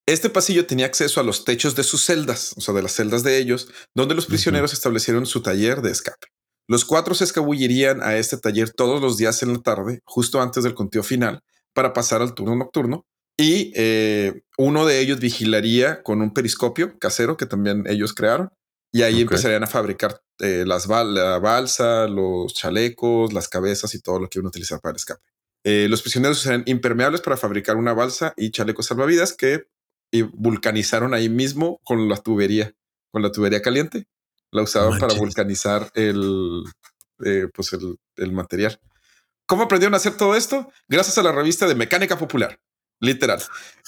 S1: Este pasillo tenía acceso a los techos de sus celdas, o sea, de las celdas de ellos, donde los prisioneros establecieron su taller de escape. Los cuatro se escabullirían a este taller todos los días en la tarde, justo antes del conteo final, para pasar al turno nocturno. Y eh, uno de ellos vigilaría con un periscopio casero que también ellos crearon. Y ahí empezarían a fabricar eh, las la balsa, los chalecos, las cabezas y todo lo que iban a utilizar para el escape. Eh, los prisioneros serían impermeables para fabricar una balsa y chalecos salvavidas que vulcanizaron ahí mismo con la tubería, con la tubería caliente. La usaban para vulcanizar el, pues el, material. ¿Cómo aprendieron a hacer todo esto? Gracias a la revista de Mecánica Popular. Literal.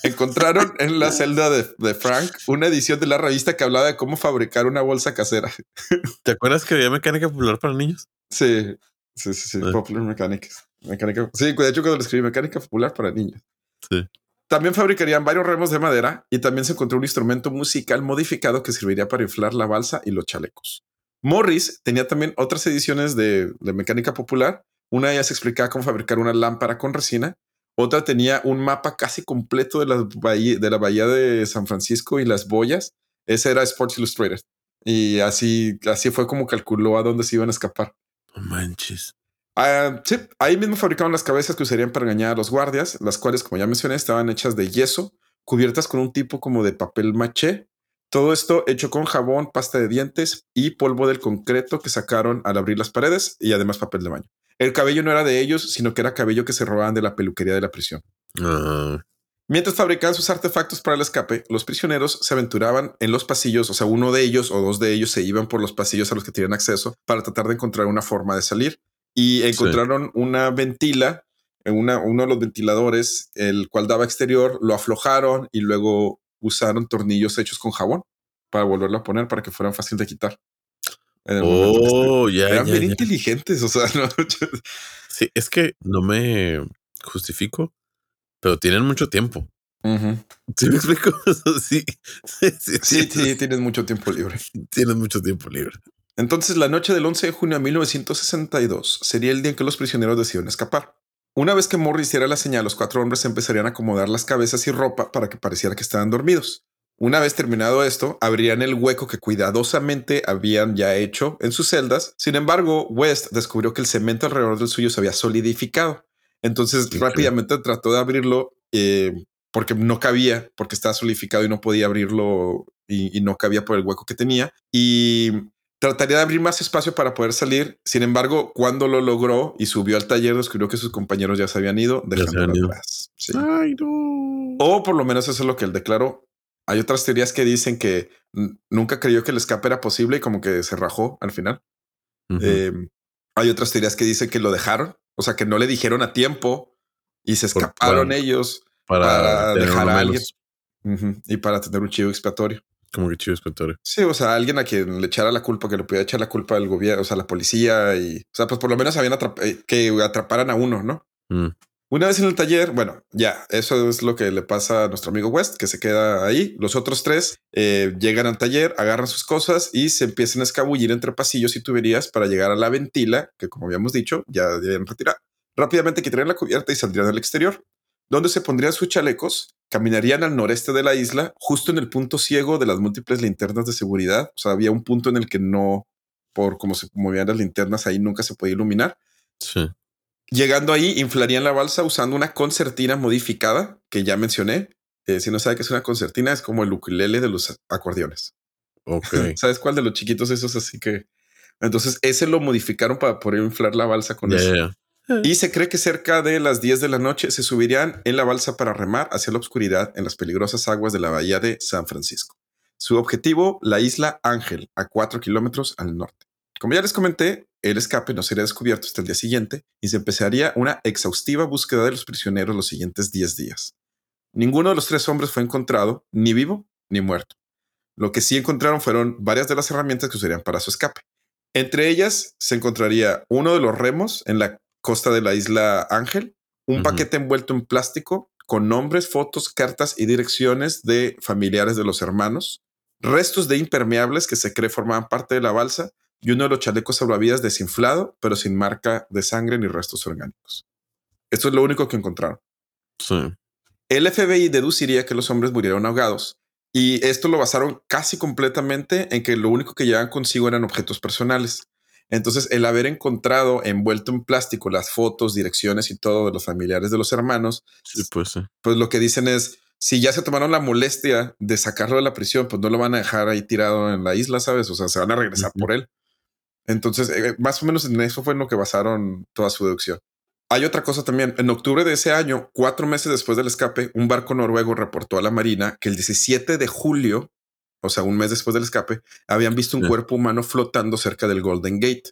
S1: Encontraron en la celda de, Frank una edición de la revista que hablaba de cómo fabricar una bolsa casera.
S2: ¿Te acuerdas que había mecánica popular para niños?
S1: Sí, sí, sí, sí. Popular Mechanics. Mecánica. Sí, de hecho, cuando le escribí mecánica popular para niños.
S2: Sí.
S1: También fabricarían varios remos de madera y también se encontró un instrumento musical modificado que serviría para inflar la balsa y los chalecos. Morris tenía también otras ediciones de, mecánica popular. Una de ellas explicaba cómo fabricar una lámpara con resina. Otra tenía un mapa casi completo de la, bahía, de la bahía de San Francisco y las boyas. Ese era Sports Illustrated. Y así, así fue como calculó a dónde se iban a escapar.
S2: No manches.
S1: Ah, sí, ahí mismo fabricaban las cabezas que usarían para engañar a los guardias, las cuales, como ya mencioné, estaban hechas de yeso, cubiertas con un tipo como de papel maché. Todo esto hecho con jabón, pasta de dientes y polvo del concreto que sacaron al abrir las paredes y además papel de baño. El cabello no era de ellos, sino que era cabello que se robaban de la peluquería de la prisión. Mientras fabricaban sus artefactos para el escape, los prisioneros se aventuraban en los pasillos, o sea, uno de ellos o dos de ellos se iban por los pasillos a los que tenían acceso para tratar de encontrar una forma de salir y encontraron una ventila, una, uno de los ventiladores, el cual daba exterior, lo aflojaron y luego usaron tornillos hechos con jabón para volverlo a poner para que fueran fácil de quitar.
S2: Oh, ya.
S1: Eran bien inteligentes, o sea,
S2: Sí, es que no me justifico, pero tienen mucho tiempo. ¿Sí me explico? sí,
S1: sí, sí, sí, tienes mucho tiempo libre.
S2: Tienes mucho tiempo libre.
S1: Entonces, la noche del 11 de junio de 1962 sería el día en que los prisioneros decidieron escapar. Una vez que Morris hiciera la señal, los cuatro hombres empezarían a acomodar las cabezas y ropa para que pareciera que estaban dormidos. Una vez terminado esto, abrirían el hueco que cuidadosamente habían ya hecho en sus celdas. Sin embargo, West descubrió que el cemento alrededor del suyo se había solidificado. Entonces rápidamente trató de abrirlo eh, porque no cabía, porque estaba solidificado y no podía abrirlo y, y, no cabía por el hueco que tenía. Y Trataría de abrir más espacio para poder salir. Sin embargo, cuando lo logró y subió al taller, descubrió que sus compañeros ya se habían ido, dejándolo atrás.
S2: Ay, no.
S1: O por lo menos eso es lo que él declaró. Hay otras teorías que dicen que nunca creyó que el escape era posible y como que se rajó al final. Em, hay otras teorías que dicen que lo dejaron, o sea, que no le dijeron a tiempo y se escaparon ellos para, dejar a alguien y para tener un chivo expiatorio.
S2: Como que chivo expiatorio.
S1: Sí, o sea, alguien a quien le echara la culpa, que le pudiera echar la culpa al gobierno, o sea, la policía y, o sea, pues por lo menos habían eh, que atraparan a uno, ¿no?
S2: Mm.
S1: Una vez en el taller, bueno, ya, eso es lo que le pasa a nuestro amigo West, que se queda ahí. Los otros tres eh, llegan al taller, agarran sus cosas y se empiezan a escabullir entre pasillos y tuberías para llegar a la ventila, que como habíamos dicho, ya deben retirar. Rápidamente quitarían la cubierta y saldrían al exterior donde se pondrían sus chalecos, caminarían al noreste de la isla, justo en el punto ciego de las múltiples linternas de seguridad. O sea, había un punto en el que no, por cómo se movían las linternas, ahí nunca se podía iluminar.
S2: Sí.
S1: Llegando ahí, inflarían la balsa usando una concertina modificada que ya mencioné. Eh, si no sabe qué es una concertina, es como el ukulele de los acordeones.
S2: Ok.
S1: ¿Sabes cuál de los chiquitos esos? Así que entonces ese lo modificaron para poder inflar la balsa con eso. Y se cree que cerca de las 10 de la noche se subirían en la balsa para remar hacia la oscuridad en las peligrosas aguas de la bahía de San Francisco. Su objetivo, la isla Ángel, a 4 kilómetros al norte. Como ya les comenté, el escape no sería descubierto hasta el día siguiente y se empezaría una exhaustiva búsqueda de los prisioneros los siguientes 10 días. Ninguno de los tres hombres fue encontrado, ni vivo ni muerto. Lo que sí encontraron fueron varias de las herramientas que usarían para su escape. Entre ellas se encontraría uno de los remos en la costa de la isla Ángel, un paquete envuelto en plástico con nombres, fotos, cartas y direcciones de familiares de los hermanos, restos de impermeables que se cree formaban parte de la balsa y uno de los chalecos salvavidas desinflado, pero sin marca de sangre ni restos orgánicos. Esto es lo único que encontraron.
S2: Sí.
S1: El FBI deduciría que los hombres murieron ahogados y esto lo basaron casi completamente en que lo único que llevaban consigo eran objetos personales. Entonces, el haber encontrado envuelto en plástico las fotos, direcciones y todo de los familiares de los hermanos,
S2: pues,
S1: pues lo que dicen es, si ya se tomaron la molestia de sacarlo de la prisión, pues no lo van a dejar ahí tirado en la isla, ¿sabes? O sea, se van a regresar por él. Entonces, eh, más o menos en eso fue en lo que basaron toda su deducción. Hay otra cosa también. En octubre de ese año, cuatro meses después del escape, un barco noruego reportó a la Marina que el 17 de julio, o sea, un mes después del escape, habían visto un cuerpo humano flotando cerca del Golden Gate,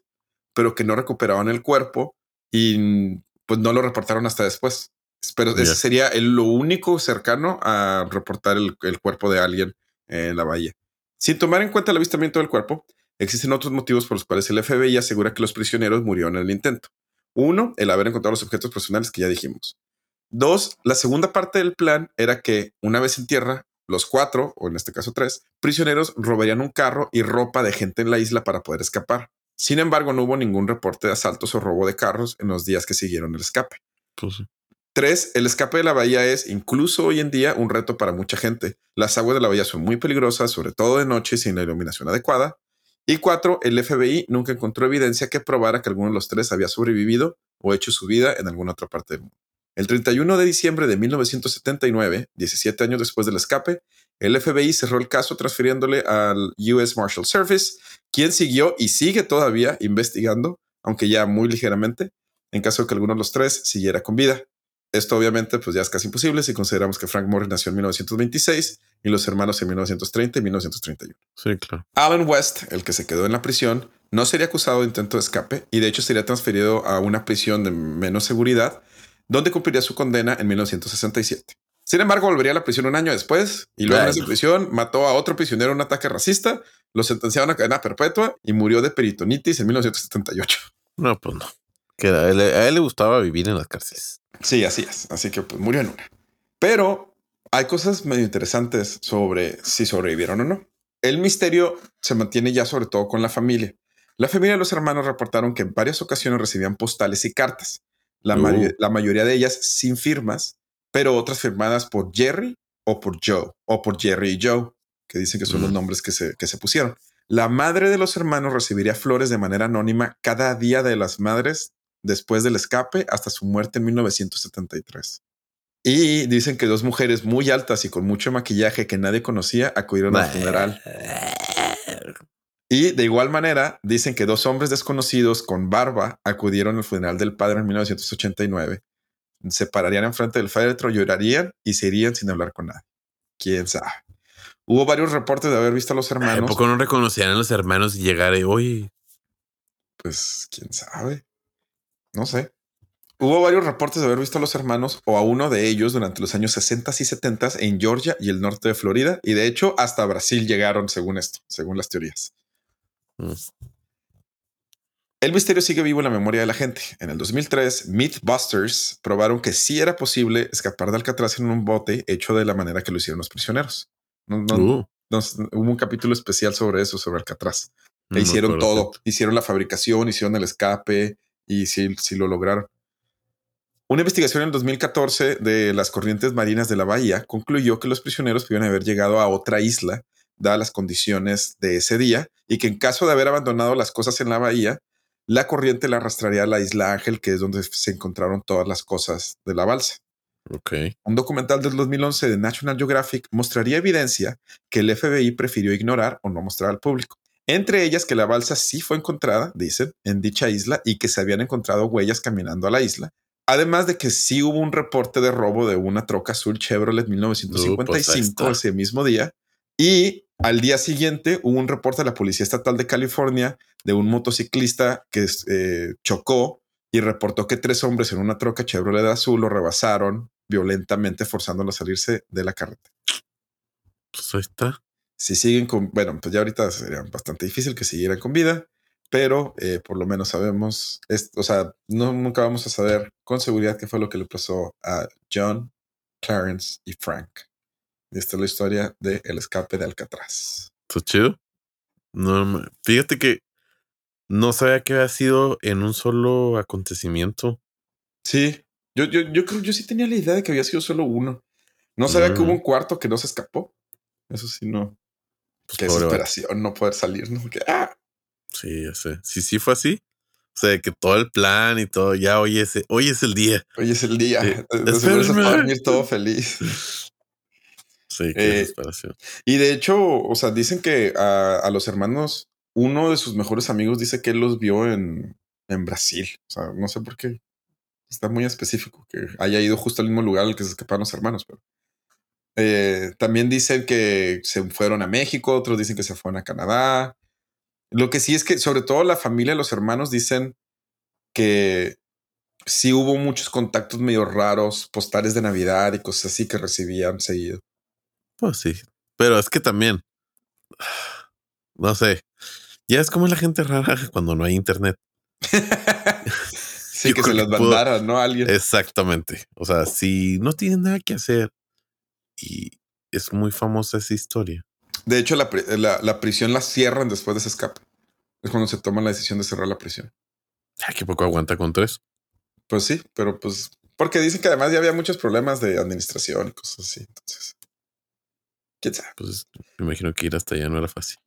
S1: pero que no recuperaban el cuerpo y pues no lo reportaron hasta después. Pero ese sería el, lo único cercano a reportar el, el cuerpo de alguien en la bahía. Sin tomar en cuenta el avistamiento del cuerpo, existen otros motivos por los cuales el FBI asegura que los prisioneros murieron en el intento. Uno, el haber encontrado los objetos personales que ya dijimos. Dos, la segunda parte del plan era que una vez en tierra, los cuatro, o en este caso tres, prisioneros robarían un carro y ropa de gente en la isla para poder escapar. Sin embargo, no hubo ningún reporte de asaltos o robo de carros en los días que siguieron el escape.
S2: Pues
S1: Tres, el escape de la bahía es, incluso hoy en día, un reto para mucha gente. Las aguas de la bahía son muy peligrosas, sobre todo de noche sin la iluminación adecuada. Y cuatro, el FBI nunca encontró evidencia que probara que alguno de los tres había sobrevivido o hecho su vida en alguna otra parte del mundo. El 31 de diciembre de 1979, 17 años después del escape, el FBI cerró el caso transfiriéndole al US Marshal Service, quien siguió y sigue todavía investigando, aunque ya muy ligeramente, en caso de que alguno de los tres siguiera con vida. Esto obviamente pues ya es casi imposible si consideramos que Frank Morris nació en 1926 y los hermanos en 1930 y 1931.
S2: Sí, claro.
S1: Alan West, el que se quedó en la prisión, no sería acusado de intento de escape y de hecho sería transferido a una prisión de menos seguridad, donde cumpliría su condena en 1967. Sin embargo, volvería a la prisión un año después y luego en esa prisión mató a otro prisionero en un ataque racista, lo sentenciaron a cadena perpetua y murió de peritonitis en 1978.
S2: No, pues no. Que a, él, le gustaba vivir en las cárceles.
S1: Sí, así es. Así que pues, murió en una. Pero hay cosas medio interesantes sobre si sobrevivieron o no. El misterio se mantiene ya sobre todo con la familia. La familia de los hermanos reportaron que en varias ocasiones recibían postales y cartas, la, uh. la mayoría de ellas sin firmas, pero otras firmadas por Jerry o por Joe, o por Jerry y Joe, que dicen que son los mm. nombres que se, que se pusieron. La madre de los hermanos recibiría flores de manera anónima cada día de las madres después del escape hasta su muerte en 1973. Y dicen que dos mujeres muy altas y con mucho maquillaje que nadie conocía acudieron al funeral. Y de igual manera, dicen que dos hombres desconocidos con barba acudieron al funeral del padre en 1989. Se pararían enfrente del féretro, llorarían y se irían sin hablar con nadie. Quién sabe. Hubo varios reportes de haber visto a los hermanos. ¿A
S2: poco no reconocían a los hermanos y llegar hoy?
S1: Pues quién sabe. No sé. Hubo varios reportes de haber visto a los hermanos o a uno de ellos durante los años 60 y 70 en Georgia y el norte de Florida, y de hecho hasta Brasil llegaron según esto, según las teorías. Mm. El misterio sigue vivo en la memoria de la gente. En el 2003, Mythbusters probaron que sí era posible escapar de Alcatraz en un bote hecho de la manera que lo hicieron los prisioneros. Uh. hubo un capítulo especial sobre eso, sobre Alcatraz. Le hicieron todo. Hicieron la fabricación, hicieron el escape y sí, sí lo lograron. Una investigación en 2014 de las corrientes marinas de la bahía concluyó que los prisioneros pudieron haber llegado a otra isla, dadas las condiciones de ese día, y que en caso de haber abandonado las cosas en la bahía, la corriente la arrastraría a la isla Ángel, que es donde se encontraron todas las cosas de la balsa.
S2: Okay.
S1: Un documental del 2011 de National Geographic mostraría evidencia que el FBI prefirió ignorar o no mostrar al público. Entre ellas que la balsa sí fue encontrada, dicen, en dicha isla y que se habían encontrado huellas caminando a la isla, Además de que sí hubo un reporte de robo de una troca azul Chevrolet 1955 pues ese mismo día. Y al día siguiente hubo un reporte de la Policía Estatal de California de un motociclista que eh, chocó y reportó que tres hombres en una troca Chevrolet azul lo rebasaron violentamente, forzándolo a salirse de la carretera.
S2: Pues ahí está.
S1: Si siguen con, bueno, pues ya ahorita sería bastante difícil que siguieran con vida, pero eh, por lo menos sabemos, o sea, no, nunca vamos a saber con seguridad qué fue lo que le pasó a John, Clarence y Frank. Y esta es la historia de El escape de Alcatraz.
S2: ¿Está chido? No, fíjate que no sabía que había sido en un solo acontecimiento.
S1: Sí, yo, yo, yo creo, yo sí tenía la idea de que había sido solo uno. No sabía que hubo mm. un cuarto que no se escapó. Eso sí, no. Pues Qué desesperación no poder salir, ¿no? ah.
S2: Sí, ya sé. Sí, sí fue así. O sea, que todo el plan y todo, ya hoy es, hoy es el día.
S1: Hoy es el día. Sí. dormir todo feliz.
S2: Sí, qué eh, desesperación.
S1: Y de hecho, o sea, dicen que a, los hermanos, uno de sus mejores amigos dice que él los vio en, en Brasil. O sea, no sé por qué. Está muy específico que haya ido justo al mismo lugar al que se escaparon los hermanos, pero. Eh, también dicen que se fueron a México, otros dicen que se fueron a Canadá. Lo que sí es que, sobre todo la familia, los hermanos dicen que sí hubo muchos contactos medio raros, postales de Navidad y cosas así que recibían seguido.
S2: Pues sí, pero es que también, no sé, ya es como la gente rara cuando no hay internet.
S1: sí, que se los mandaron, ¿no? alguien.
S2: Exactamente. O sea, si no tienen nada que hacer y es muy famosa esa historia.
S1: De hecho, la, la, prisión la cierran después de ese escape. Es cuando se toma la decisión de cerrar la prisión.
S2: Ay, qué poco aguanta con tres.
S1: Pues sí, pero pues porque dicen que además ya había muchos problemas de administración y cosas así. Entonces, quién sabe.
S2: Pues me imagino que ir hasta allá no era fácil.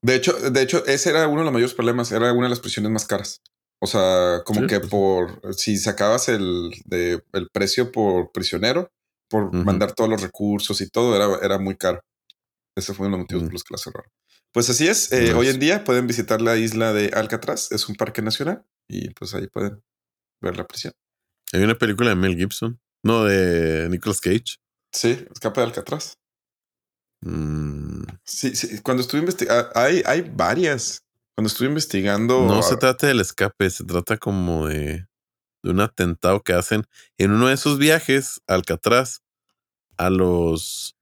S1: De hecho, de hecho, ese era uno de los mayores problemas. Era una de las prisiones más caras. O sea, como que pues. por si sacabas el, de, el precio por prisionero, por mandar todos los recursos y todo, era, era muy caro. Ese fue uno de los motivos por los que la cerraron. Pues así es. Eh, hoy en día pueden visitar la isla de Alcatraz. Es un parque nacional y pues ahí pueden ver la prisión.
S2: Hay una película de Mel Gibson, no de Nicolas Cage.
S1: Sí, Escape de Alcatraz. Mm. Sí, sí, cuando estuve investigando, ah, hay, hay varias. Cuando estuve investigando.
S2: No se trata del escape, se trata como de, de un atentado que hacen en uno de esos viajes a Alcatraz a los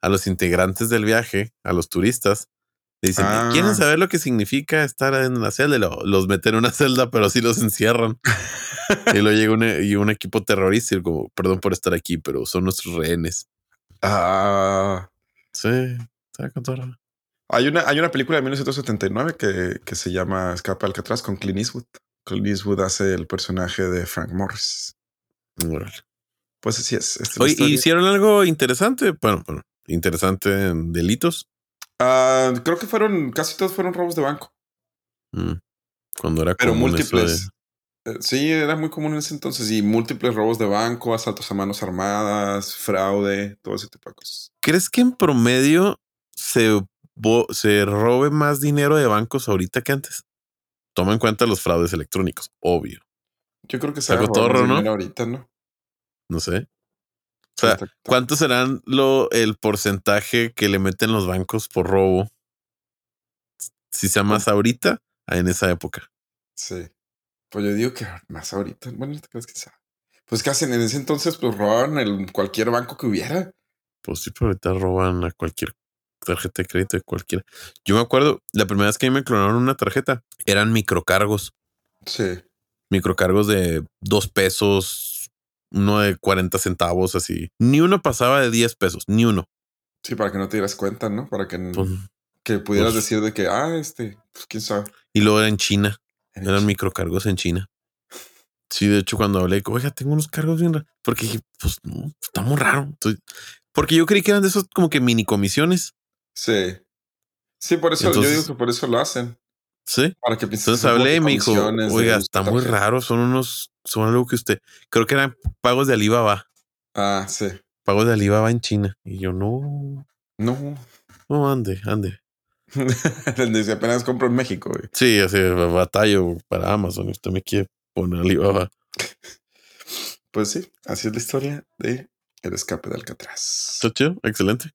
S2: a los integrantes del viaje, a los turistas. dicen, ¿quieren ah. saber lo que significa estar en la celda? Los meten en una celda, pero sí los encierran. y luego llega un, y un equipo terrorista y como, perdón por estar aquí, pero son nuestros rehenes.
S1: Ah.
S2: Sí, está con
S1: Hay una, hay una película de 1979 que, que se llama Escape Alcatraz con Clint Eastwood. Clint Eastwood hace el personaje de Frank Morris. Pues así es.
S2: Oye, hicieron algo interesante. Bueno, bueno, interesante en delitos?
S1: Ah, creo que fueron, casi todos fueron robos de banco.
S2: Mm, cuando era
S1: Pero múltiples. Eh, sí, era muy común en ese entonces. Y múltiples robos de banco, asaltos a manos armadas, fraude, todo ese tipo de cosas.
S2: ¿Crees que en promedio se, se robe más dinero de bancos ahorita que antes? Toma en cuenta los fraudes electrónicos, obvio.
S1: Yo creo que se torro, ¿no? ahorita, ¿no?
S2: No sé. O sea, ¿cuánto serán lo, el porcentaje que le meten los bancos por robo? Si sea más ahorita, en esa época.
S1: Sí. Pues yo digo que más ahorita. Bueno, ¿te crees que sea? Pues que hacen en ese entonces, pues robaban el, cualquier banco que hubiera.
S2: Pues sí, pero ahorita roban a cualquier tarjeta de crédito de cualquiera. Yo me acuerdo, la primera vez que me clonaron una tarjeta, eran microcargos.
S1: Sí.
S2: Microcargos de dos pesos, uno de 40 centavos, así. Ni uno pasaba de 10 pesos, ni uno.
S1: Sí, para que no te dieras cuenta, ¿no? Para que, pues, que pudieras pues decir de que, ah, este, pues quién sabe.
S2: Y luego era en China. Eran microcargos en China. Sí, de hecho, cuando hablé, oiga, tengo unos cargos bien raros. Porque pues no, está muy raro. porque yo creí que eran de esos como que mini comisiones.
S1: Sí. Sí, por eso yo digo que por eso lo hacen.
S2: Sí. Para que Entonces hablé y me dijo, oiga, está muy raro, son unos, son algo que usted, creo que eran pagos de Alibaba.
S1: Ah, sí.
S2: Pagos de Alibaba en China. Y yo, no.
S1: No.
S2: No, ande, ande.
S1: Desde apenas compro en México.
S2: Sí, así batallo para Amazon. Usted me quiere poner Alibaba.
S1: Pues sí, así es la historia de El escape de Alcatraz.
S2: Chido, excelente.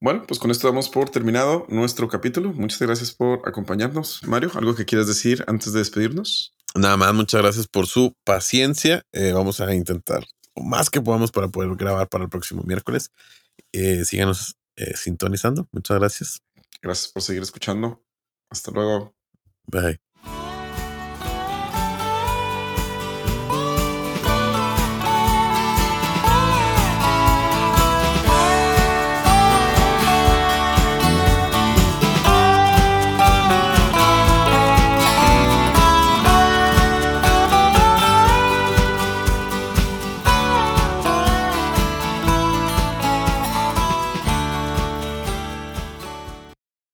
S1: Bueno, pues con esto damos por terminado nuestro capítulo. Muchas gracias por acompañarnos. Mario, ¿algo que quieras decir antes de despedirnos?
S2: Nada más, muchas gracias por su paciencia. Eh, vamos a intentar lo más que podamos para poder grabar para el próximo miércoles. Eh, síganos eh, sintonizando. Muchas gracias.
S1: Gracias por seguir escuchando. Hasta luego.
S2: Bye.